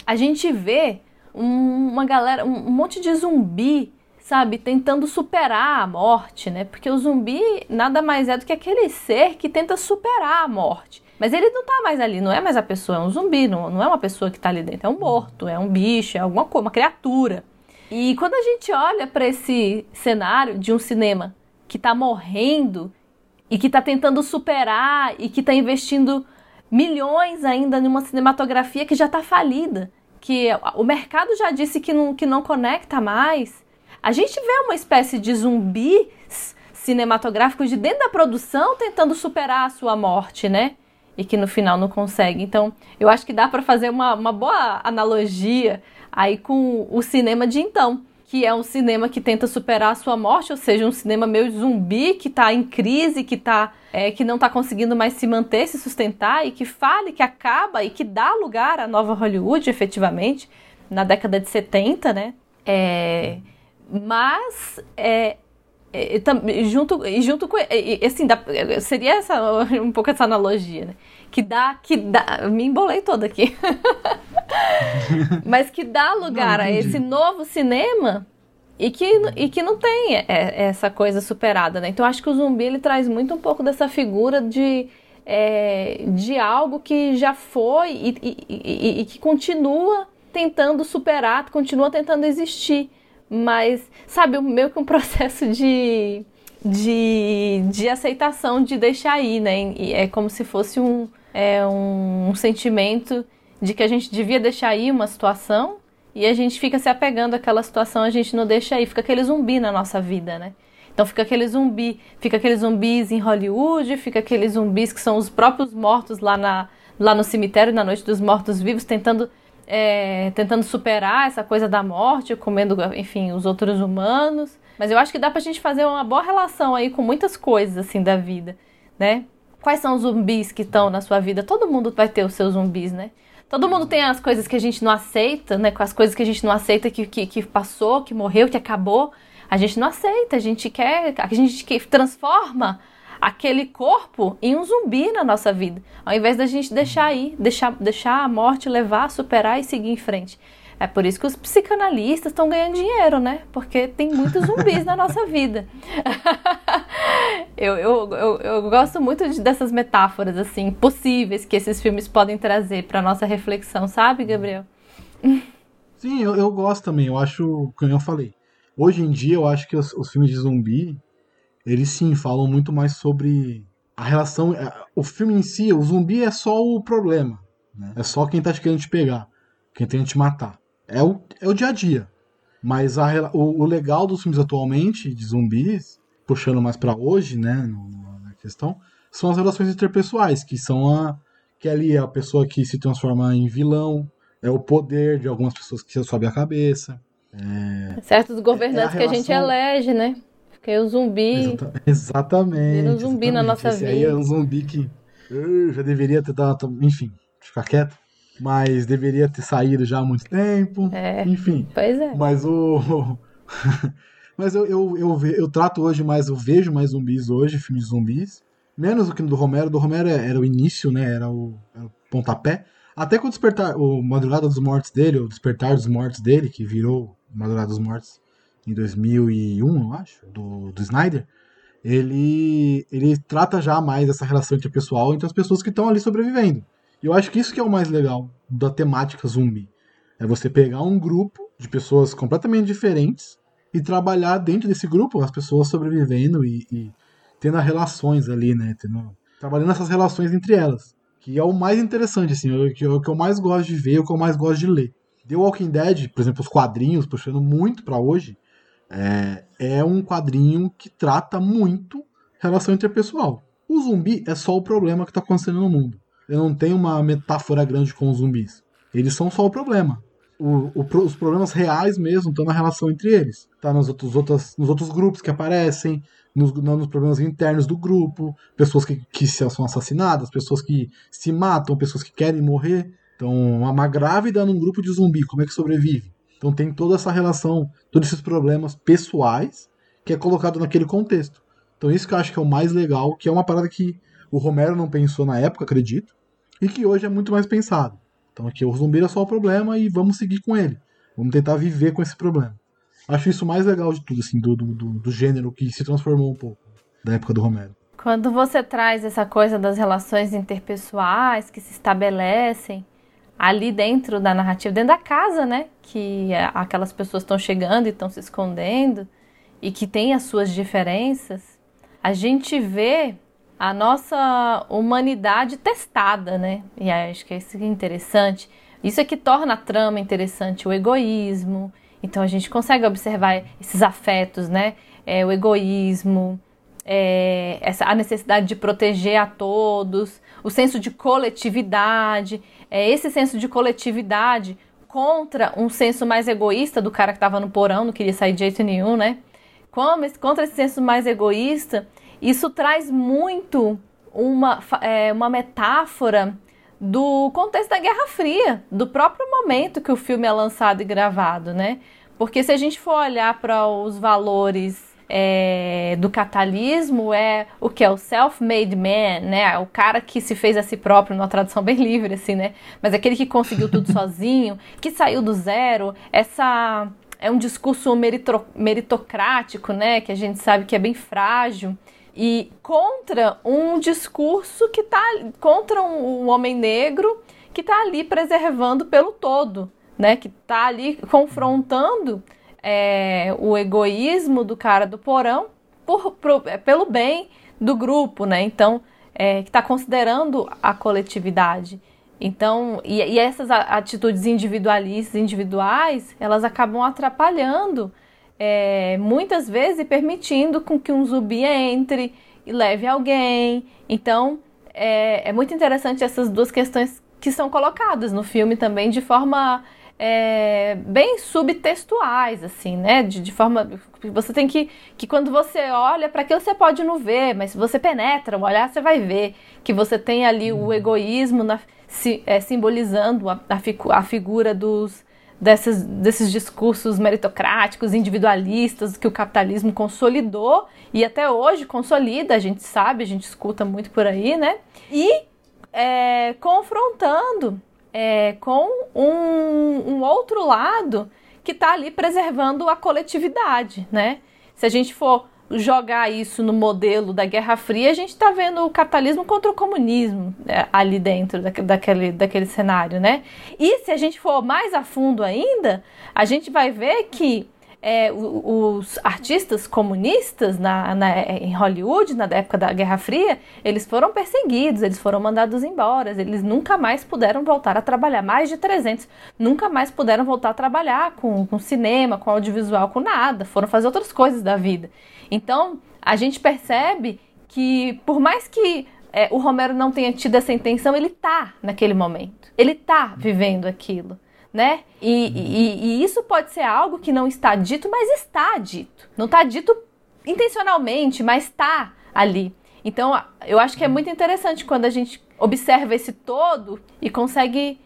a gente vê um, uma galera, um monte de zumbi, sabe, tentando superar a morte, né? Porque o zumbi nada mais é do que aquele ser que tenta superar a morte. Mas ele não tá mais ali, não é mais a pessoa, é um zumbi, não, não é uma pessoa que tá ali dentro, é um morto, é um bicho, é alguma coisa, uma criatura. E quando a gente olha para esse cenário de um cinema que tá morrendo e que está tentando superar e que está investindo milhões ainda numa cinematografia que já está falida, que o mercado já disse que não, que não conecta mais. A gente vê uma espécie de zumbis cinematográficos de dentro da produção tentando superar a sua morte, né? E que no final não consegue. Então, eu acho que dá para fazer uma, uma boa analogia aí com o cinema de então que é um cinema que tenta superar a sua morte, ou seja, um cinema meio zumbi que está em crise, que tá, é, que não está conseguindo mais se manter, se sustentar e que fale, que acaba e que dá lugar à nova Hollywood, efetivamente, na década de 70, né? É, mas é, é, junto, junto com assim dá, seria essa um pouco essa analogia né? que dá que dá me embolei toda aqui mas que dá lugar não, a esse novo cinema e que, e que não tem essa coisa superada, né? Então acho que o zumbi ele traz muito um pouco dessa figura de, é, de algo que já foi e, e, e, e, que continua tentando superar, continua tentando existir. Mas, sabe, meio que um processo de, de, de aceitação, de deixar ir, né? E é como se fosse um, é, um, um sentimento de que a gente devia deixar ir uma situação e a gente fica se apegando àquela situação, a gente não deixa aí, fica aquele zumbi na nossa vida, né? Então fica aquele zumbi, fica aqueles zumbis em Hollywood, fica aqueles zumbis que são os próprios mortos lá, na, lá no cemitério na noite dos mortos vivos, tentando é, tentando superar essa coisa da morte, comendo, enfim, os outros humanos. Mas eu acho que dá pra gente fazer uma boa relação aí com muitas coisas, assim, da vida, né? Quais são os zumbis que estão na sua vida? Todo mundo vai ter os seus zumbis, né? Todo mundo tem as coisas que a gente não aceita, né? Com as coisas que a gente não aceita que, que, que passou, que morreu, que acabou. A gente não aceita, a gente quer, a gente que transforma aquele corpo em um zumbi na nossa vida, ao invés da gente deixar aí, deixar, deixar a morte levar, superar e seguir em frente. É por isso que os psicanalistas estão ganhando dinheiro, né? Porque tem muitos zumbis na nossa vida. eu, eu, eu, eu, gosto muito de, dessas metáforas, assim, possíveis que esses filmes podem trazer para nossa reflexão, sabe, Gabriel? Sim, eu, eu gosto também. Eu acho, como eu falei, hoje em dia eu acho que os, os filmes de zumbi, eles sim falam muito mais sobre a relação. É, o filme em si, o zumbi é só o problema. Né? É só quem tá querendo te pegar, quem tem que te matar é o, é o dia a dia. Mas a, o, o, legal dos filmes atualmente, de zumbis, puxando mais para hoje, né, na questão, são as relações interpessoais, que são a. que ali é a pessoa que se transforma em vilão, é o poder de algumas pessoas que sobe a cabeça. É, Certos governantes é, relação... que a gente elege, né? Porque o zumbi. Exata... Exatamente. Vira um zumbi exatamente. na nossa Esse vida. Aí é um zumbi que. Eu já deveria ter dado. Enfim, ficar quieto mas deveria ter saído já há muito tempo. É, enfim. Pois é. Mas o. mas eu, eu, eu, eu, trato hoje mais, eu vejo mais zumbis hoje, filmes de zumbis. Menos do que no do Romero. Do Romero era o início, né? Era o, era o pontapé. Até com o despertar, o Madrugada dos Mortos dele, o Despertar dos Mortos dele, que virou Madrugada dos Mortos em 2001, eu acho, do, do Snyder, ele, ele trata já mais essa relação interpessoal entre as pessoas que estão ali sobrevivendo. E eu acho que isso que é o mais legal da temática zumbi. É você pegar um grupo de pessoas completamente diferentes e trabalhar dentro desse grupo, as pessoas sobrevivendo e, e tendo relações ali, né? Tendo, trabalhando essas relações entre elas. Que é o mais interessante, assim, é o que, é o que eu mais gosto de ver, é o que eu mais gosto de ler. The Walking Dead, por exemplo, os quadrinhos, puxando muito para hoje, é, é um quadrinho que trata muito relação interpessoal. O zumbi é só o problema que está acontecendo no mundo eu não tenho uma metáfora grande com os zumbis. Eles são só o problema. O, o, os problemas reais mesmo estão na relação entre eles. Tá nos outros, outras, nos outros grupos que aparecem, nos, nos problemas internos do grupo, pessoas que, que são assassinadas, pessoas que se matam, pessoas que querem morrer. Então, uma grávida num grupo de zumbi, como é que sobrevive? Então tem toda essa relação, todos esses problemas pessoais que é colocado naquele contexto. Então isso que eu acho que é o mais legal, que é uma parada que o Romero não pensou na época, acredito, e que hoje é muito mais pensado. Então aqui o zumbi é só o problema e vamos seguir com ele. Vamos tentar viver com esse problema. Acho isso mais legal de tudo, assim, do, do, do gênero que se transformou um pouco da época do Romero. Quando você traz essa coisa das relações interpessoais que se estabelecem ali dentro da narrativa, dentro da casa, né? Que aquelas pessoas estão chegando e estão se escondendo e que tem as suas diferenças, a gente vê a nossa humanidade testada, né? E acho que isso é interessante. Isso é que torna a trama interessante, o egoísmo. Então a gente consegue observar esses afetos, né? É, o egoísmo, é, essa, a necessidade de proteger a todos, o senso de coletividade, é, esse senso de coletividade contra um senso mais egoísta do cara que estava no porão, não queria sair de jeito nenhum, né? Como, contra esse senso mais egoísta, isso traz muito uma, é, uma metáfora do contexto da Guerra Fria, do próprio momento que o filme é lançado e gravado, né? Porque se a gente for olhar para os valores é, do catalismo, é o que é o self-made man, né? O cara que se fez a si próprio, numa tradução bem livre, assim, né? Mas aquele que conseguiu tudo sozinho, que saiu do zero, essa é um discurso meritocrático, né? Que a gente sabe que é bem frágil e contra um discurso que está contra um, um, homem negro que está ali preservando pelo todo, né? Que está ali confrontando é, o egoísmo do cara do porão por, por, é, pelo bem do grupo, né? Então, é, que está considerando a coletividade. Então, e, e essas atitudes individualistas, individuais, elas acabam atrapalhando é, muitas vezes permitindo com que um zumbi entre e leve alguém. Então, é, é muito interessante essas duas questões que são colocadas no filme também de forma é, bem subtextuais, assim, né? De, de forma. Você tem que. Que quando você olha para aquilo, você pode não ver, mas se você penetra o olhar, você vai ver que você tem ali o egoísmo na, é, simbolizando a, a, a figura dos. Desses, desses discursos meritocráticos, individualistas que o capitalismo consolidou e até hoje consolida, a gente sabe, a gente escuta muito por aí, né? E é, confrontando é, com um, um outro lado que está ali preservando a coletividade, né? Se a gente for jogar isso no modelo da Guerra Fria, a gente está vendo o capitalismo contra o comunismo né, ali dentro daquele, daquele cenário, né? E se a gente for mais a fundo ainda, a gente vai ver que é, os artistas comunistas na, na, em Hollywood, na época da Guerra Fria, eles foram perseguidos, eles foram mandados embora, eles nunca mais puderam voltar a trabalhar, mais de 300, nunca mais puderam voltar a trabalhar com, com cinema, com audiovisual, com nada, foram fazer outras coisas da vida. Então, a gente percebe que, por mais que é, o Romero não tenha tido essa intenção, ele tá naquele momento, ele tá vivendo aquilo né? E, e, e, isso pode ser algo que não está dito, mas está dito. Não está dito intencionalmente, mas está ali. Então, eu acho que é muito interessante quando a gente observa esse todo e consegue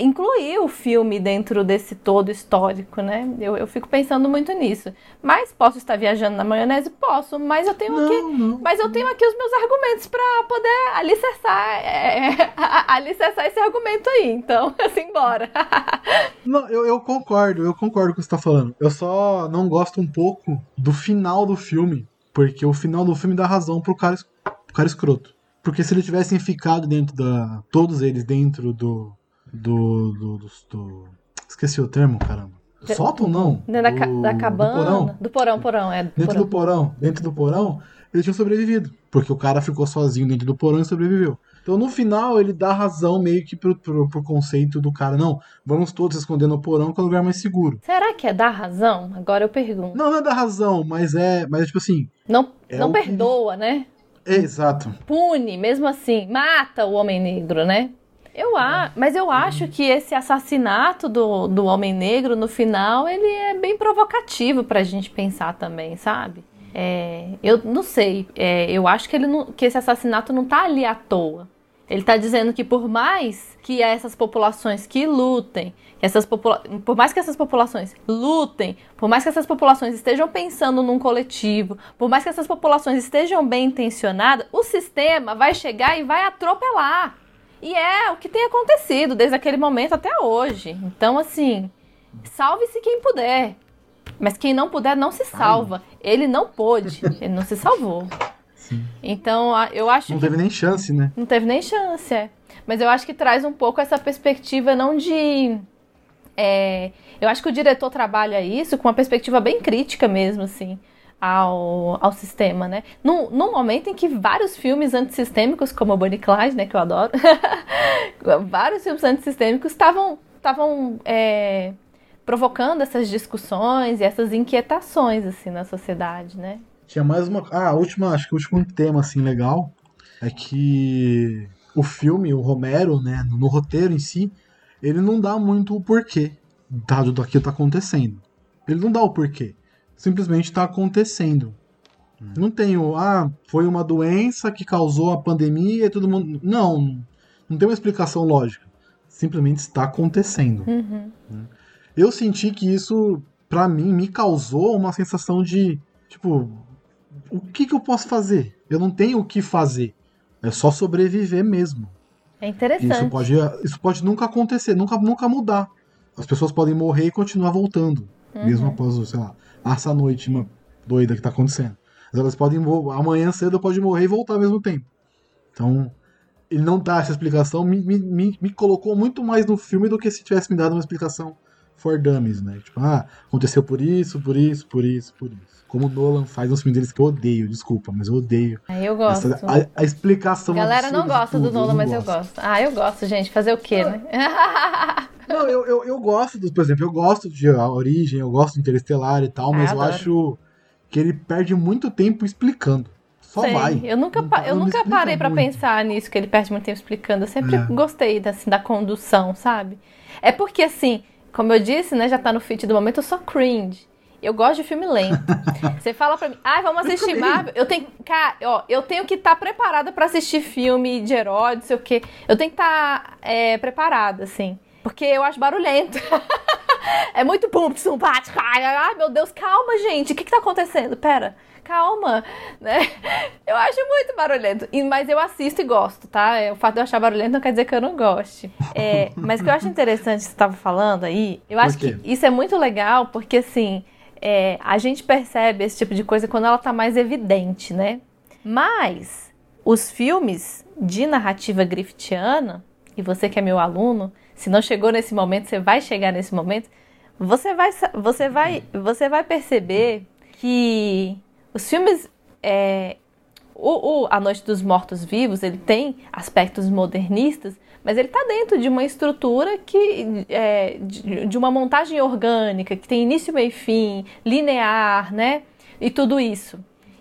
incluir o filme dentro desse todo histórico, né? Eu, eu fico pensando muito nisso. Mas posso estar viajando na maionese? Posso, mas eu tenho não, aqui. Não, mas eu tenho aqui os meus argumentos para poder alicerçar, é, alicerçar esse argumento aí. Então, assim, bora. não, eu, eu concordo, eu concordo com o que você está falando. Eu só não gosto um pouco do final do filme. Porque o final do filme dá razão pro cara, pro cara escroto. Porque se eles tivessem ficado dentro da. Todos eles dentro do do, do, do, do... Esqueci o termo, caramba. Sótão não? Da, do, da cabana? Do porão. Do porão, porão, é. Do dentro porão. do porão. Dentro do porão, eles tinham sobrevivido. Porque o cara ficou sozinho dentro do porão e sobreviveu. Então no final ele dá razão meio que pro, pro, pro conceito do cara. Não, vamos todos esconder no porão que é o lugar mais seguro. Será que é dar razão? Agora eu pergunto. Não, não é dar razão, mas é. Mas é tipo assim. Não, é não perdoa, que... né? É, exato. Pune, mesmo assim. Mata o homem negro, né? Eu a, mas eu acho que esse assassinato do, do homem negro no final ele é bem provocativo para a gente pensar também, sabe? É, eu não sei, é, eu acho que, ele não, que esse assassinato não tá ali à toa. Ele está dizendo que por mais que essas populações que lutem, que essas popula por mais que essas populações lutem, por mais que essas populações estejam pensando num coletivo, por mais que essas populações estejam bem intencionadas, o sistema vai chegar e vai atropelar. E é o que tem acontecido desde aquele momento até hoje. Então, assim, salve-se quem puder. Mas quem não puder não se salva. Ele não pôde, ele não se salvou. Sim. Então, eu acho Não teve nem chance, né? Não teve nem chance, é. Mas eu acho que traz um pouco essa perspectiva não de. É, eu acho que o diretor trabalha isso com uma perspectiva bem crítica mesmo, assim ao, ao sistema, né? Num, num momento em que vários filmes antissistêmicos, como o Bonnie Clyde, né, que eu adoro, vários filmes antissistêmicos estavam estavam é, provocando essas discussões e essas inquietações assim na sociedade, né? Tinha mais uma, ah, a última, acho que o último tema assim legal é que o filme, o Romero, né, no, no roteiro em si, ele não dá muito o porquê dado do que tá acontecendo. Ele não dá o porquê simplesmente está acontecendo. Hum. Não tem o, ah, foi uma doença que causou a pandemia e todo mundo. Não, não tem uma explicação lógica. Simplesmente está acontecendo. Uhum. Né? Eu senti que isso, para mim, me causou uma sensação de, tipo, o que, que eu posso fazer? Eu não tenho o que fazer. É só sobreviver mesmo. É interessante. Isso pode, isso pode nunca acontecer, nunca, nunca mudar. As pessoas podem morrer e continuar voltando. Uhum. Mesmo após, sei lá, essa noite uma doida que tá acontecendo. Mas elas podem amanhã cedo pode morrer e voltar ao mesmo tempo. Então, ele não dá essa explicação, me, me, me, me colocou muito mais no filme do que se tivesse me dado uma explicação for dummies, né? Tipo, ah, aconteceu por isso, por isso, por isso, por isso. Como o Nolan faz nos filmes deles que eu odeio, desculpa, mas eu odeio. Ah, eu gosto. Essa, a, a, explicação. Galera não gosta do Nolan, mas gosto. eu gosto. Ah, eu gosto, gente. Fazer o quê, né? Não, eu, eu, eu gosto, do, por exemplo, eu gosto de A Origem, eu gosto do Interestelar e tal, mas ah, eu acho que ele perde muito tempo explicando. Só Sei. vai. Eu nunca, não, eu nunca parei para pensar nisso, que ele perde muito tempo explicando. Eu sempre é. gostei assim, da condução, sabe? É porque, assim, como eu disse, né, já tá no fit do momento, eu sou cringe. Eu gosto de filme lento. Você fala pra mim, ah, vamos assistir Marvel. Eu tenho, cara, ó, eu tenho que estar tá preparada para assistir filme de herói, não sei o quê. Eu tenho que estar tá, é, preparada, assim. Porque eu acho barulhento. é muito pum, pum, Ai, meu Deus, calma, gente. O que que tá acontecendo? Pera calma, né? Eu acho muito barulhento, mas eu assisto e gosto, tá? É, o fato de eu achar barulhento não quer dizer que eu não goste. É, mas o que eu acho interessante que você estava falando aí, eu acho que isso é muito legal, porque assim, é, a gente percebe esse tipo de coisa quando ela está mais evidente, né? Mas os filmes de narrativa griftiana, e você que é meu aluno, se não chegou nesse momento, você vai chegar nesse momento, você vai, você vai, você vai perceber que os filmes. É, o, o, A Noite dos Mortos Vivos, ele tem aspectos modernistas, mas ele está dentro de uma estrutura que é, de, de, uma montagem orgânica, que tem início, meio e fim, linear, né? E tudo isso.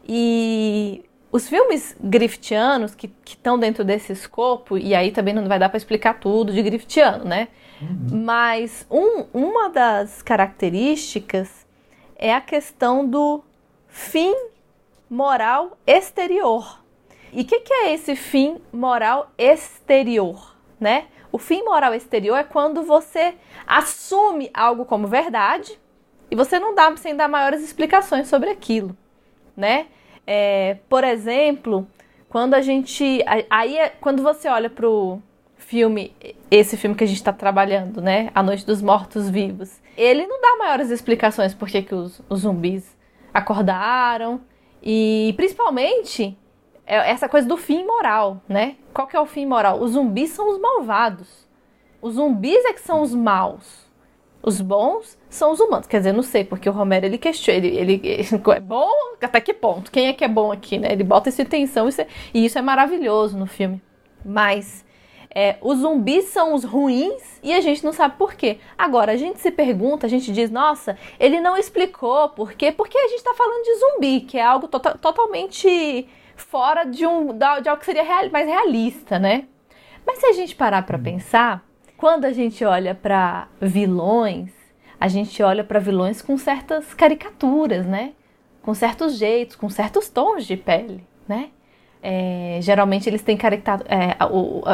E os filmes griftianos que estão dentro desse escopo, e aí também não vai dar para explicar tudo de griftiano, né? Uhum. Mas um, uma das características é a questão do fim moral exterior. E o que, que, é esse fim moral exterior, né? O fim moral exterior é quando você assume algo como verdade e você não dá sem dar maiores explicações sobre aquilo, né? É, por exemplo, quando a gente aí é, quando você olha para o filme, esse filme que a gente está trabalhando, né? A Noite dos Mortos Vivos, ele não dá maiores explicações por que, que os, os zumbis acordaram. E principalmente é essa coisa do fim moral, né? Qual que é o fim moral? Os zumbis são os malvados. Os zumbis é que são os maus. Os bons são os humanos. Quer dizer, não sei, porque o Romero ele questiona. Ele, ele, ele é bom até que ponto? Quem é que é bom aqui, né? Ele bota essa intenção isso é, e isso é maravilhoso no filme. Mas é, os zumbis são os ruins e a gente não sabe por quê. Agora, a gente se pergunta, a gente diz, nossa, ele não explicou por quê, porque a gente está falando de zumbi, que é algo to tota-, totalmente fora de, um, de algo que seria real, mais realista, né? Mas se a gente parar para pensar, quando a gente olha para vilões, a gente olha para vilões com certas caricaturas, né? Com certos jeitos, com certos tons de pele, né? É, geralmente eles têm características. É,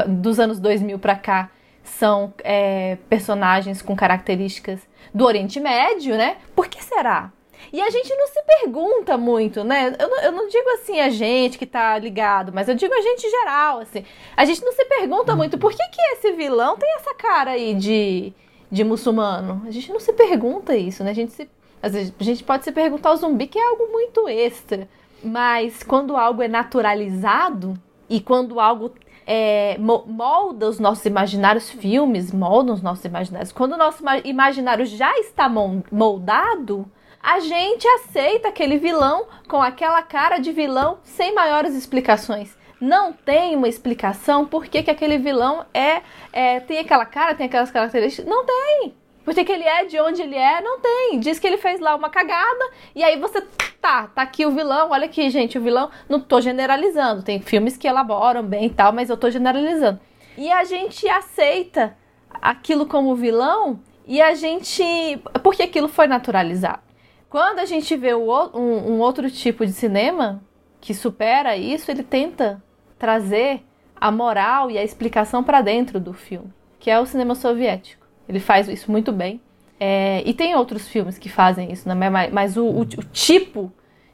dos anos 2000 para cá, são é, personagens com características do Oriente Médio, né? Por que será? E a gente não se pergunta muito, né? Eu não, eu não, digo assim a gente que tá ligado, mas eu digo a gente geral, assim. A gente não se pergunta muito por que, que esse vilão tem essa cara aí de, de muçulmano. A gente não se pergunta isso, né? A gente, se, às vezes, a gente pode se perguntar ao zumbi, que é algo muito extra. Mas quando algo é naturalizado e quando algo é, molda os nossos imaginários, filmes moldam os nossos imaginários, quando o nosso imaginário já está moldado, a gente aceita aquele vilão com aquela cara de vilão sem maiores explicações. Não tem uma explicação por que, que aquele vilão é, é tem aquela cara, tem aquelas características. Não tem. Por que, ele é, de onde ele é, não tem. Diz que ele fez lá uma cagada e aí você tá, tá aqui o vilão, olha aqui, gente, o vilão, não tô generalizando, tem filmes que elaboram bem e tal, mas eu tô generalizando. E a gente aceita aquilo como vilão e a gente. porque aquilo foi naturalizado. Quando a gente vê um, outro tipo de cinema que supera isso, ele tenta trazer a moral e a explicação para dentro do filme, que é o cinema soviético. Ele faz isso muito bem. É, e tem outros filmes que fazem isso, né? mas, mas o, o, o, tipo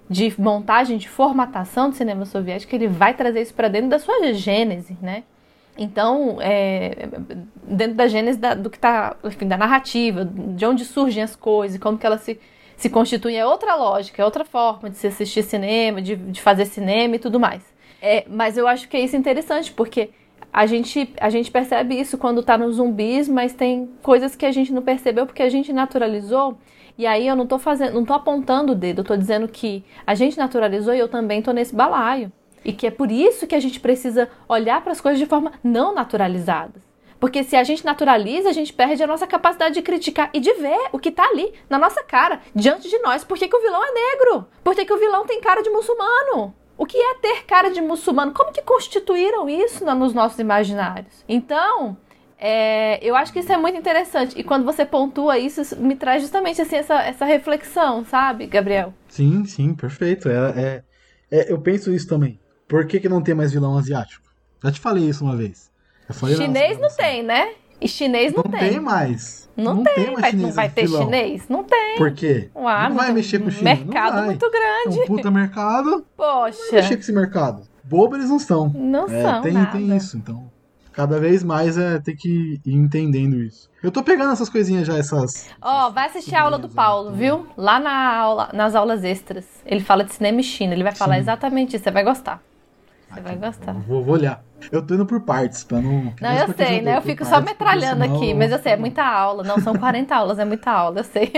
de montagem, de formatação do cinema soviético, ele vai trazer isso para dentro da sua gênese, né? Então, é, dentro da gênese da, do que está, enfim, da narrativa, de onde surgem as coisas, como que elas se, se constituem, é outra lógica, é outra forma de se assistir cinema, de, de fazer cinema e tudo mais. É, mas eu acho que é isso interessante, porque a gente, a gente percebe isso quando está nos zumbis, mas tem coisas que a gente não percebeu porque a gente naturalizou. E aí eu não estou fazendo, não tô apontando o dedo, eu tô dizendo que a gente naturalizou e eu também estou nesse balaio. E que é por isso que a gente precisa olhar para as coisas de forma não naturalizadas. Porque se a gente naturaliza, a gente perde a nossa capacidade de criticar e de ver o que está ali, na nossa cara, diante de nós. Por que, que o vilão é negro? Por que, que o vilão tem cara de muçulmano? O que é ter cara de muçulmano? Como que constituíram isso nos nossos imaginários? Então, É, eu acho que isso é muito interessante. E quando você pontua isso, isso me traz justamente assim, essa, essa reflexão, sabe, Gabriel? Sim, sim, perfeito. É, é, é, eu penso isso também. Por que, que não tem mais vilão asiático? Já te falei isso uma vez. Chinês não tem, né? E chinês não, não tem. Não tem mais. Não, não tem. tem mais não vai ter vilão. chinês? Não tem. Por quê? Uá, não vai mexer com o chinês. Mercado muito grande. É um puta mercado. Poxa. Vai mexer com esse mercado. Bobo eles não são. Não é, são. Tem, nada. tem isso, então. Cada vez mais é ter que ir entendendo isso. Eu tô pegando essas coisinhas já, essas. Ó, oh, vai assistir a aula do Paulo, viu? Lá na aula, nas aulas extras. Ele fala de cinema e China. Ele vai falar Sim. exatamente isso. Você vai gostar. Você vai gostar. Vou, vou, olhar. Eu tô indo por partes, pra não. Não, eu sei, né? Eu fico só metralhando senão... aqui, mas eu sei, é muita aula. Não, são 40 aulas, é muita aula, eu sei.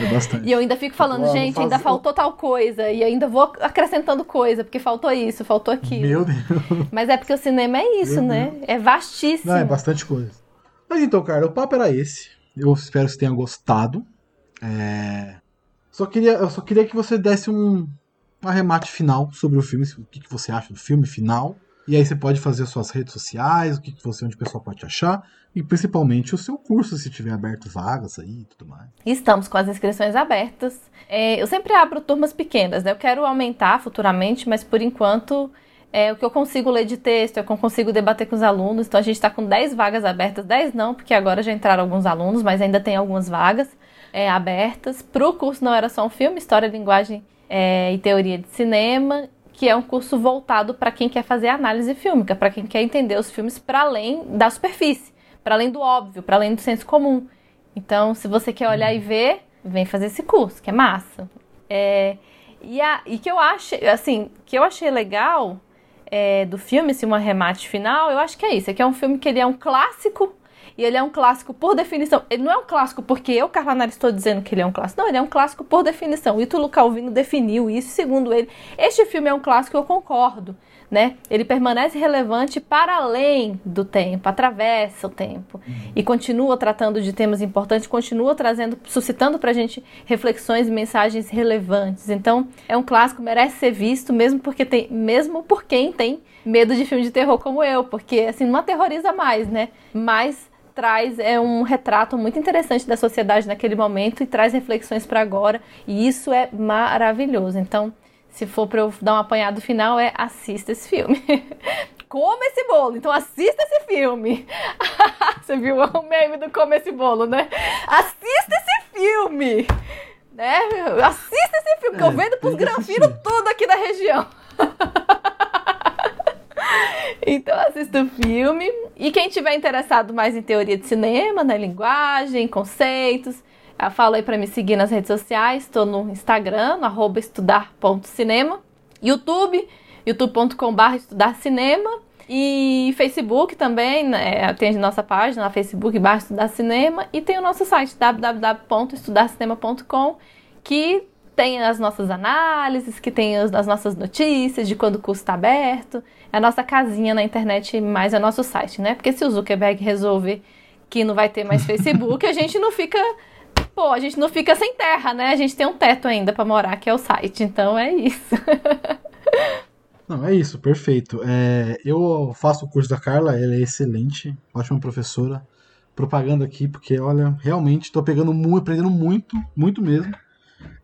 É bastante. E eu ainda fico falando, eu gente, ainda faltou tal coisa. E ainda vou acrescentando coisa, porque faltou isso, faltou aquilo. Meu Deus. Mas é porque o cinema é isso, Meu né? Deus. É vastíssimo. Não, é bastante coisa. Mas então, cara, o papo era esse. Eu espero que você tenha gostado. É... Só queria, eu só queria que você desse um arremate final sobre o filme, o que, que você acha do filme final. E aí você pode fazer suas redes sociais, o que, que você, onde o pessoal pode te achar, e principalmente o seu curso, se tiver aberto vagas aí e tudo mais. Estamos com as inscrições abertas. É, eu sempre abro turmas pequenas, né? Eu quero aumentar futuramente, mas por enquanto é o que eu consigo ler de texto, é o que eu consigo debater com os alunos. Então a gente está com 10 vagas abertas, 10 não, porque agora já entraram alguns alunos, mas ainda tem algumas vagas é, abertas. Para o curso não era só um filme, História, Linguagem é, e Teoria de Cinema que é um curso voltado para quem quer fazer análise fílmica, para quem quer entender os filmes para além da superfície, para além do óbvio, para além do senso comum. Então, se você quer olhar e ver, vem fazer esse curso, que é massa. É, e, a, e que eu acho, assim, que eu achei legal é, do filme, esse um arremate final, eu acho que é isso. É que é um filme que ele é um clássico e ele é um clássico por definição. Ele não é um clássico porque eu, Carla Nares, estou dizendo que ele é um clássico. Não, ele é um clássico por definição. O Ítalo Calvino definiu isso, segundo ele. Este filme é um clássico, eu concordo. Né? Ele permanece relevante para além do tempo, atravessa o tempo e continua tratando de temas importantes, continua trazendo, suscitando para a gente reflexões e mensagens relevantes. Então, é um clássico, merece ser visto, mesmo porque tem, mesmo por quem tem medo de filme de terror como eu, porque assim não aterroriza mais, né? Mas traz é um retrato muito interessante da sociedade naquele momento e traz reflexões para agora, e isso é maravilhoso. Então, se for para eu dar um apanhado final, é assista esse filme. Coma esse bolo, então assista esse filme. Você viu o meme do Come esse bolo, né? Assista esse filme! Né? Assista esse filme, que eu é, vendo pros granfinos tudo aqui da região. Então assista o filme. E quem tiver interessado mais em teoria de cinema, na linguagem, conceitos, fala aí para me seguir nas redes sociais. Estou no Instagram, no estudar.cinema. YouTube, youtube.com.br estudar cinema. E Facebook também, né, tem a nossa página na Facebook, barra Estudar Cinema. E tem o nosso site, www.estudarcinema.com, que tem as nossas análises, que tem as nossas notícias de quando o curso está aberto. É a nossa casinha na internet, mais é nosso site, né? Porque se o Zuckerberg resolver que não vai ter mais Facebook, a gente não fica. Pô, a gente não fica sem terra, né? A gente tem um teto ainda para morar, que é o site. Então é isso. Não, é isso, perfeito. É, eu faço o curso da Carla, ela é excelente, ótima professora. Propaganda aqui, porque olha, realmente estou pegando muito, aprendendo muito, muito mesmo.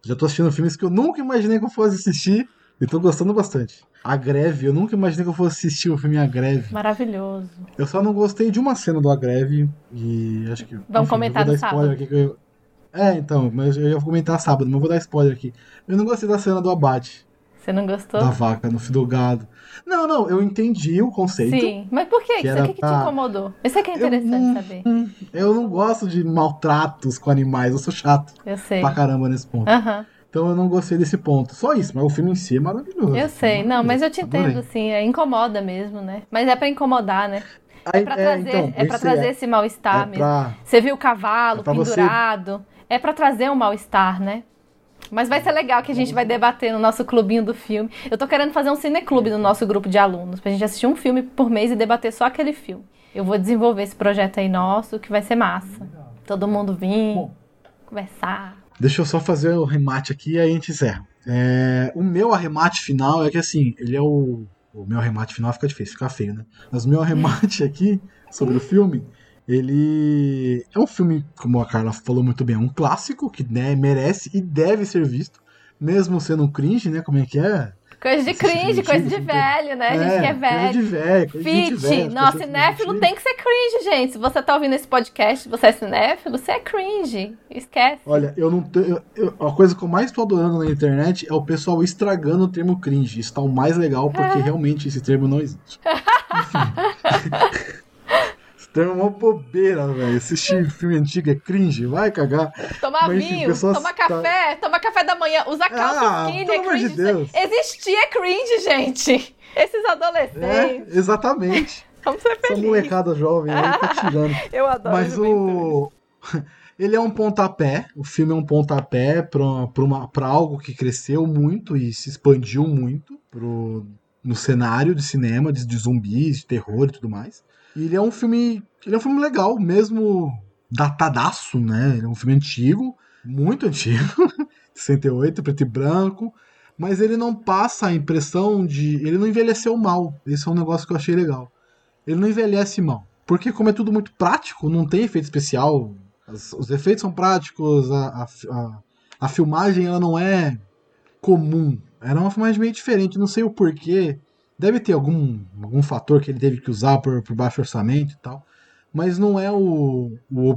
Já tô assistindo filmes que eu nunca imaginei que eu fosse assistir e tô gostando bastante. A Greve, eu nunca imaginei que eu fosse assistir o filme A Greve. Maravilhoso. Eu só não gostei de uma cena do A Greve e acho que. Vamos enfim, comentar no sábado. Aqui que eu... É, então, mas eu ia comentar sábado, mas vou dar spoiler aqui. Eu não gostei da cena do abate. Você não gostou? Da vaca no do gado. Não, não, eu entendi o conceito. Sim, mas por quê? Que Isso aqui que te incomodou? Isso aqui é interessante eu, saber. Eu não gosto de maltratos com animais, eu sou chato. Eu sei. Pra caramba nesse ponto. Aham. Uhum. Então eu não gostei desse ponto. Só isso, mas o filme em si é maravilhoso. Eu sei, não, mas eu te entendo, assim, é, incomoda mesmo, né? Mas é pra incomodar, né? É pra é, trazer, então, é pra trazer é, esse mal-estar é mesmo. Pra... Você viu o cavalo é pendurado. Você... É pra trazer um mal-estar, né? Mas vai ser legal que a gente vai debater no nosso clubinho do filme. Eu tô querendo fazer um cineclube no nosso grupo de alunos, pra gente assistir um filme por mês e debater só aquele filme. Eu vou desenvolver esse projeto aí nosso, que vai ser massa. Todo mundo vir, Bom, conversar. Deixa eu só fazer o remate aqui e aí a gente encerra. É, o meu arremate final é que assim, ele é o. O meu arremate final fica difícil, fica feio, né? Mas o meu arremate aqui sobre o filme Ele é um filme, como a Carla falou muito bem, é um clássico que né, merece e deve ser visto, mesmo sendo um cringe, né? Como é que é? Coisa de cringe, coisa de velho, né? a gente que é velho. Coisa de velho, coisa Fit. de velho. Nossa, cinéfilo tem que ser cringe, gente. Se você tá ouvindo esse podcast, você é cinéfilo, você é cringe. Esquece. Olha, eu não tenho. A coisa que eu mais tô adorando na internet é o pessoal estragando o termo cringe. Isso tá o mais legal, porque realmente esse termo não existe. Enfim. termo é uma bobeira, velho. Assistir filme antigo é cringe, vai cagar. Tomar Mas, vinho, pessoas tomar tá- café, tomar café da manhã, usar calça Ah, skinny é amor de cringe. Deus. Existia é cringe, gente. Esses É, adolescentes. exatamente. Vamos ser Essa felizes. molecada jovem aí tá tirando. Eu adoro Mas o. Ele é um pontapé, o filme é um pontapé pra algo que cresceu muito e se expandiu muito pro, no cenário de cinema, de, de zumbis, de terror e tudo mais. E ele é um filme. Ele é um filme legal, mesmo datadaço, né? Ele é um filme antigo, muito antigo, 68, preto e branco. Mas ele não passa a impressão de. Ele não envelheceu mal. Esse é um negócio que eu achei legal. Ele não envelhece mal. Porque, como é tudo muito prático, não tem efeito especial. as- os efeitos são práticos, a, a, a, filmagem ela não é comum. Era uma filmagem meio diferente, não sei o porquê. Deve ter algum, algum fator que ele teve que usar por, por baixo orçamento e tal. Mas não é o, o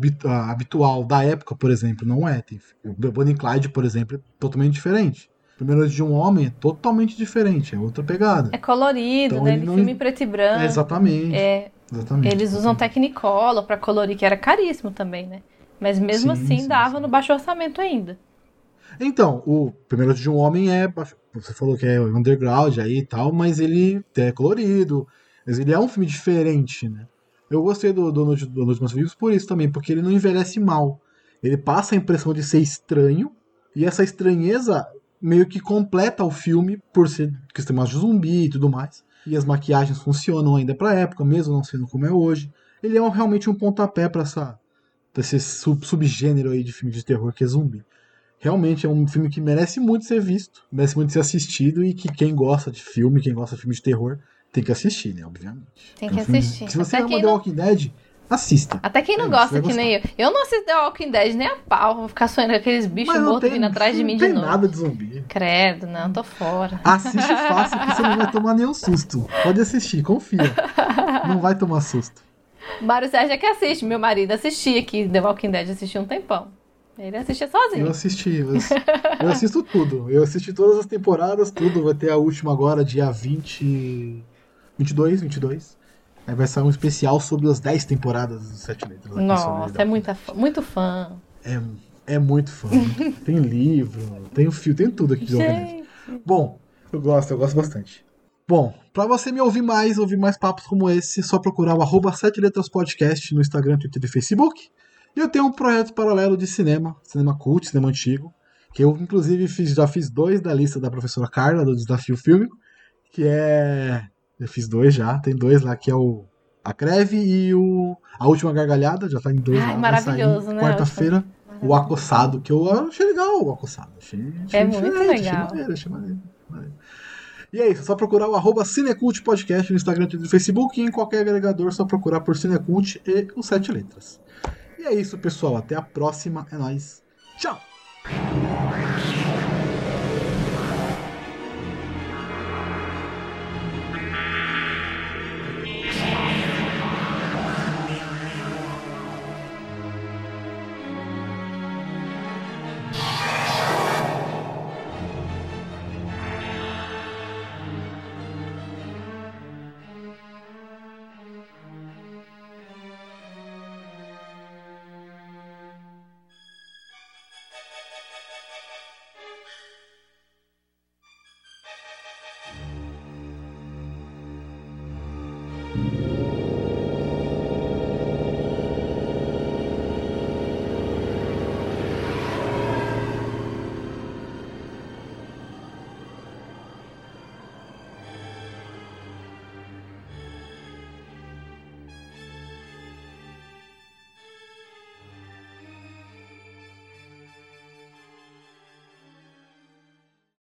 habitual da época, por exemplo. Não é. Tem, o Bonnie Clyde, por exemplo, é totalmente diferente. Primeiro de um Homem é totalmente diferente, é outra pegada. É colorido, Então né? ele não- filme em preto e branco. É, exatamente. É, exatamente. eles usam Technicolor pra colorir, que era caríssimo também, né? Mas mesmo Sim, assim sim, dava sim. no baixo orçamento ainda. Então, o Primeiro de um Homem é. Você falou que é underground aí e tal, mas ele é colorido. Mas ele é um filme diferente, né? Eu gostei do, do, Noite- do Noite dos Vivos por isso também, porque ele não envelhece mal. Ele passa a impressão de ser estranho, e essa estranheza meio que completa o filme por ser questão de zumbi e tudo mais. E as maquiagens funcionam ainda pra época, mesmo não sendo como é hoje. Ele é um- realmente um pontapé pra essa pra esse sub, subgênero aí de filme de terror que é zumbi. Realmente é um filme que merece muito ser visto, merece muito ser assistido e que quem gosta de filme, quem gosta de filme de terror, tem que assistir, né? Obviamente. Tem É que um filme- assistir. Se você Até ama The não- Walking Dead, assista. Até quem não É, gosta, que nem eu. Eu não assisto The Walking Dead nem a pau. Vou ficar sonhando com aqueles bichos não mortos tem, vindo atrás de não mim tem de novo. nada de zumbi. Credo, não, tô fora. Assiste fácil que você não vai tomar nenhum susto. Pode assistir, confia. Não vai tomar susto. Mário Sérgio é que assiste. Meu marido assistia aqui The Walking Dead, assistia um tempão. Ele assistia sozinho. Eu assisti, eu, ass- eu assisto tudo. Eu assisti todas as temporadas, tudo. Vai ter a última agora, dia 20. 22, 22. Aí vai sair um especial sobre as 10 temporadas dos Sete Letras. Nossa, é muita, muito fã. É, é muito fã. tem livro, tem o fio, tem tudo aqui de. Gente, Bom, eu gosto, eu gosto bastante. Bom, pra você me ouvir mais, ouvir mais papos como esse, é só procurar o arroba 7 Letras Podcast no Instagram, Twitter e Facebook. E eu tenho um projeto paralelo de cinema, cinema cult, cinema antigo, que eu inclusive fiz, já fiz dois da lista da professora Carla, do Desafio Fílmico, que é... Eu fiz dois já, tem dois lá, que é o A Creve e o A Última Gargalhada, já tá em dois Ai, lá. maravilhoso, né, Quarta-feira, o Acossado, que eu achei legal o Acossado. Achei, achei É muito legal. Achei maneiro, achei maneiro, maneiro. E é isso, é só procurar o arroba Cinecult Podcast no Instagram e no Facebook e em qualquer agregador, só procurar por Cinecult e os sete letras. É isso, pessoal. Até a próxima. É nóis. Tchau!